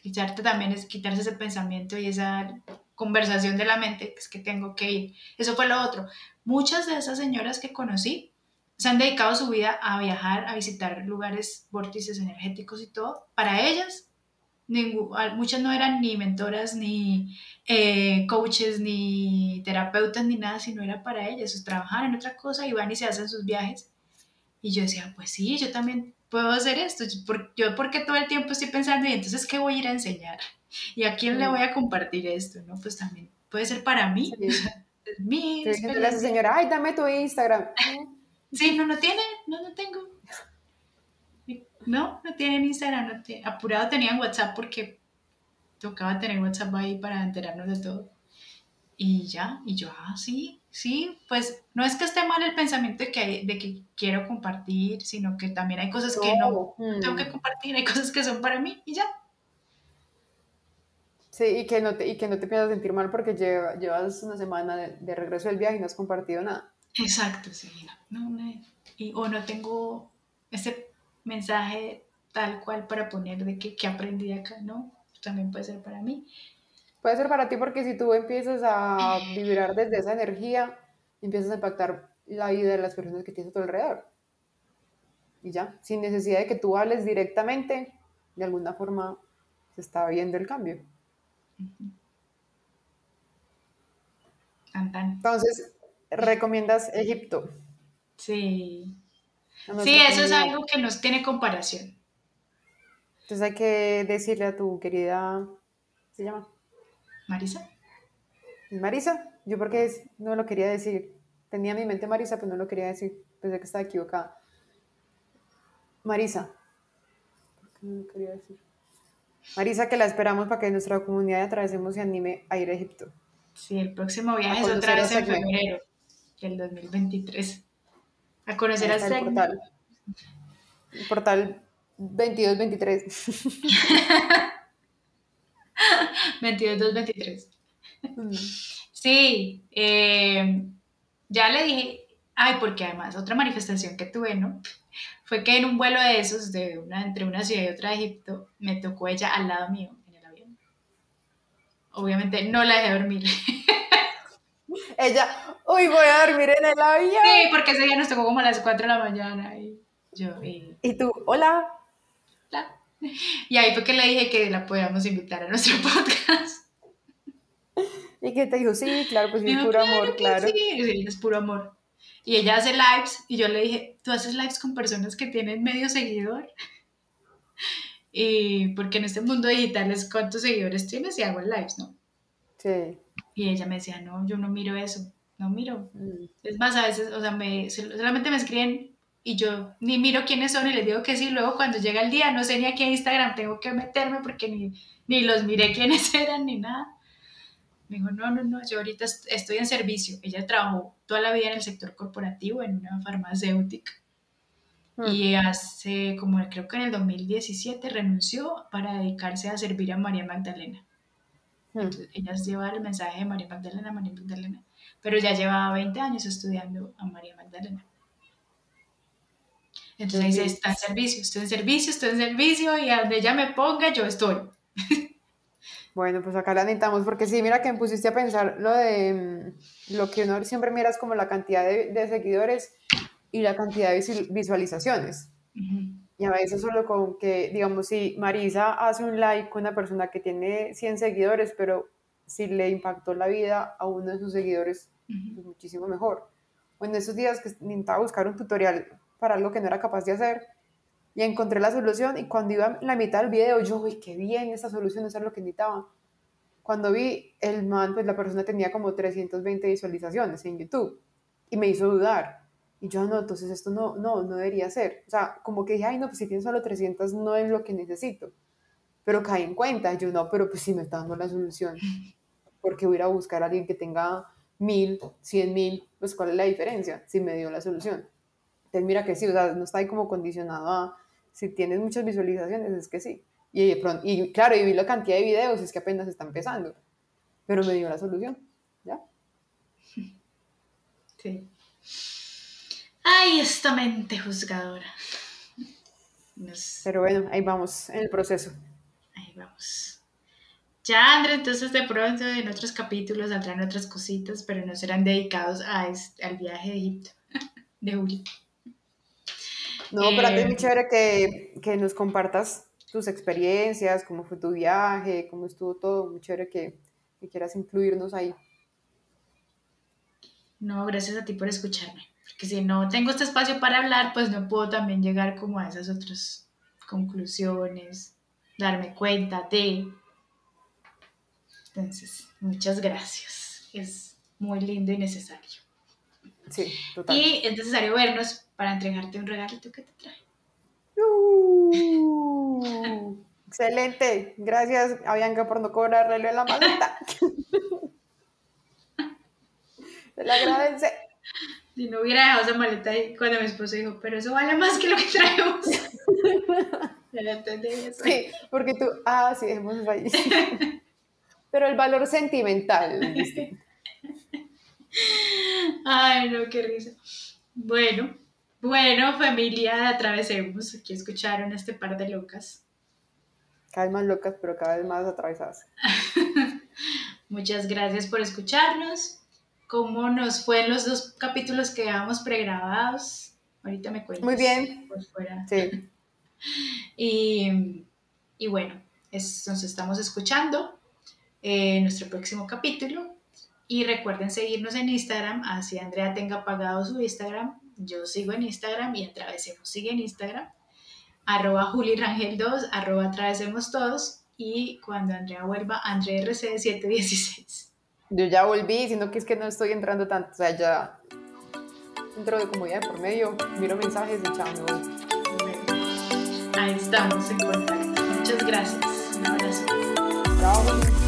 Quitarte también es quitarse ese pensamiento y esa conversación de la mente, que es que tengo que ir. Eso fue lo otro. Muchas de esas señoras que conocí se han dedicado su vida a viajar, a visitar lugares, vórtices energéticos y todo. Para ellas, ningú- muchas no eran ni mentoras, ni eh, coaches, ni terapeutas, ni nada, sino era para ellas. Trabajaban en otra cosa y van y se hacen sus viajes. Y yo decía, pues sí, yo también puedo hacer esto. Yo, por- yo porque todo el tiempo estoy pensando, y entonces, ¿qué voy a ir a enseñar? ¿Y a quién le Mm. voy a compartir esto? ¿No? Pues también puede ser para mí. Sí. es mi Yo diciéndole a esa experiencia. señora, ay, dame tu Instagram. Sí, no, no tiene, no, no tengo. No, no tienen Instagram, no apurado tenían WhatsApp porque tocaba tener WhatsApp ahí para enterarnos de todo. Y ya, y yo, ah, sí, sí, pues no es que esté mal el pensamiento de que, de que quiero compartir, sino que también hay cosas que no Mm. tengo que compartir, hay cosas que son para mí y ya. Sí, y que no te, y que no te a sentir mal porque lleva- llevas una semana de, de regreso del viaje y no has compartido nada. Exacto, sí, no, no, no, y, o no tengo ese mensaje tal cual para poner de que, que aprendí acá, ¿no? También puede ser para mí. Puede ser para ti porque si tú empiezas a vibrar desde esa energía, empiezas a impactar la vida de las personas que tienes a tu alrededor. Y ya, sin necesidad de que tú hables directamente, de alguna forma se está viendo el cambio. Entonces, recomiendas Egipto. Sí. Sí, eso es algo que no tiene comparación. Entonces hay que decirle a tu querida, ¿se llama? Marisa. Marisa. Yo porque no lo quería decir. Tenía en mi mente Marisa, pero no lo quería decir. Pensé que estaba equivocada. Marisa. ¿Por qué no lo quería decir? Marisa, que la esperamos para que nuestra comunidad Atravesemos se anime a ir a Egipto. Sí, el próximo viaje es otra vez en febrero del 2023. A conocer a el portal. El portal 22-23. 22-23. Mm. Sí, eh, ya le dije, ay, porque además otra manifestación que tuve, ¿no? Fue que en un vuelo de esos, de una, entre una ciudad y otra de Egipto, me tocó ella al lado mío en el avión. Obviamente no la dejé dormir. Ella, uy, voy a dormir en el avión. Sí, porque ese día nos tocó como a las 4 de la mañana y yo, y, Y tú, hola. bla. y ahí fue que le dije que la podíamos invitar a nuestro podcast. Y que te dijo, sí, claro, pues Dijo, puro "Claro amor, que claro. Sí, sí, es puro amor. Y ella hace lives y yo le dije, ¿tú haces lives con personas que tienen medio seguidor? Y porque en este mundo digital es cuántos seguidores tienes y hago lives, ¿no? Sí. Y ella me decía, no, yo no miro eso, no miro. Mm. Es más, a veces, o sea, me, solamente me escriben y yo ni miro quiénes son y les digo que sí. Luego cuando llega el día, no sé ni a qué Instagram tengo que meterme porque ni, ni los miré quiénes eran ni nada. Me dijo, no, no, no, yo ahorita est- estoy en servicio. Ella trabajó toda la vida en el sector corporativo, en una farmacéutica. Mm. Y hace, como creo que en el 2017, renunció para dedicarse a servir a María Magdalena. Mm. Entonces, ellas llevan el mensaje de María Magdalena, María Magdalena, pero ya llevaba 20 años estudiando a María Magdalena. Entonces dice, está en servicio, estoy en servicio, estoy en servicio y a donde ella me ponga, yo estoy. Bueno, pues acá la necesitamos, porque sí, mira que me pusiste a pensar lo de mm, lo que uno siempre mira es como la cantidad de, de seguidores y la cantidad de visu- visualizaciones. Ujú. Y a veces solo con que, digamos, si Marisa hace un like con una persona que tiene 100 seguidores, pero si le impactó la vida a uno de sus seguidores, Ujú. pues muchísimo mejor. O en esos días que intentaba buscar un tutorial para algo que no era capaz de hacer y encontré la solución y cuando iba en la mitad del video yo, uy, qué bien, esta solución, eso es lo que necesitaba. Cuando vi el man, pues la persona tenía como 320 visualizaciones en YouTube y me hizo dudar. Y yo, no, entonces esto no, no, no debería ser. O sea, como que dije, ay, no, pues si tienes solo 300 no es lo que necesito. Pero caí en cuenta, yo, no, pero pues sí me está dando la solución. Porque voy a ir a buscar a alguien que tenga mil, cien mil, pues cuál es la diferencia si me dio la solución. Entonces mira que sí, o sea, no está ahí como condicionado a si tienes muchas visualizaciones, es que sí. Y, de pronto, y claro, y vi la cantidad de videos, es que apenas está empezando. Pero me dio la solución, ¿ya? Sí. Ay, esta mente juzgadora. Nos- Pero bueno, ahí vamos en el proceso. Ahí vamos. Ya, André, entonces de pronto en otros capítulos saldrán otras cositas, pero no serán dedicados a este- al viaje de Egipto de Juli. No, pero antes es Eh, muy chévere que, que nos compartas tus experiencias, cómo fue tu viaje, cómo estuvo todo. Muy chévere que, que quieras incluirnos ahí. No, gracias a ti por escucharme, porque si no tengo este espacio para hablar, pues no puedo también llegar como a esas otras conclusiones, darme cuenta de... Entonces, muchas gracias. Es muy lindo y necesario. Sí, total. Y es necesario vernos para entregarte un regalito que te trae. Uh, excelente. Gracias a Bianca por no cobrarle la maleta. Se le agradece. Si no hubiera dejado esa maleta ahí cuando mi esposo dijo, pero eso vale más que lo que traemos. Eso. Sí, porque tú, ah, sí, hemos ahí. Pero el valor sentimental. Ay, no, qué risa. Bueno, bueno, familia, atravesemos. Aquí escucharon este par de locas. Cada vez más locas, pero cada vez más atravesadas. Muchas gracias por escucharnos. ¿Cómo nos fue en los dos capítulos que dejamos pregrabados? Ahorita me cuentas. Muy bien. Por fuera. Sí. Y, y bueno, es- nos estamos escuchando en nuestro próximo capítulo. Y recuerden seguirnos en Instagram, así Andrea tenga pagado su Instagram. Yo sigo en Instagram y Atravesemos sigue en Instagram. Arroba Juli Rangel 2, arroba Atravesemos Todos. Y cuando Andrea vuelva, Andrea RC 716. Yo ya volví, sino que es que no estoy entrando tanto. O sea, ya entro de comodidad por medio, miro mensajes y chao, me voy. Ahí estamos en contacto. Muchas gracias. Un abrazo. Chao.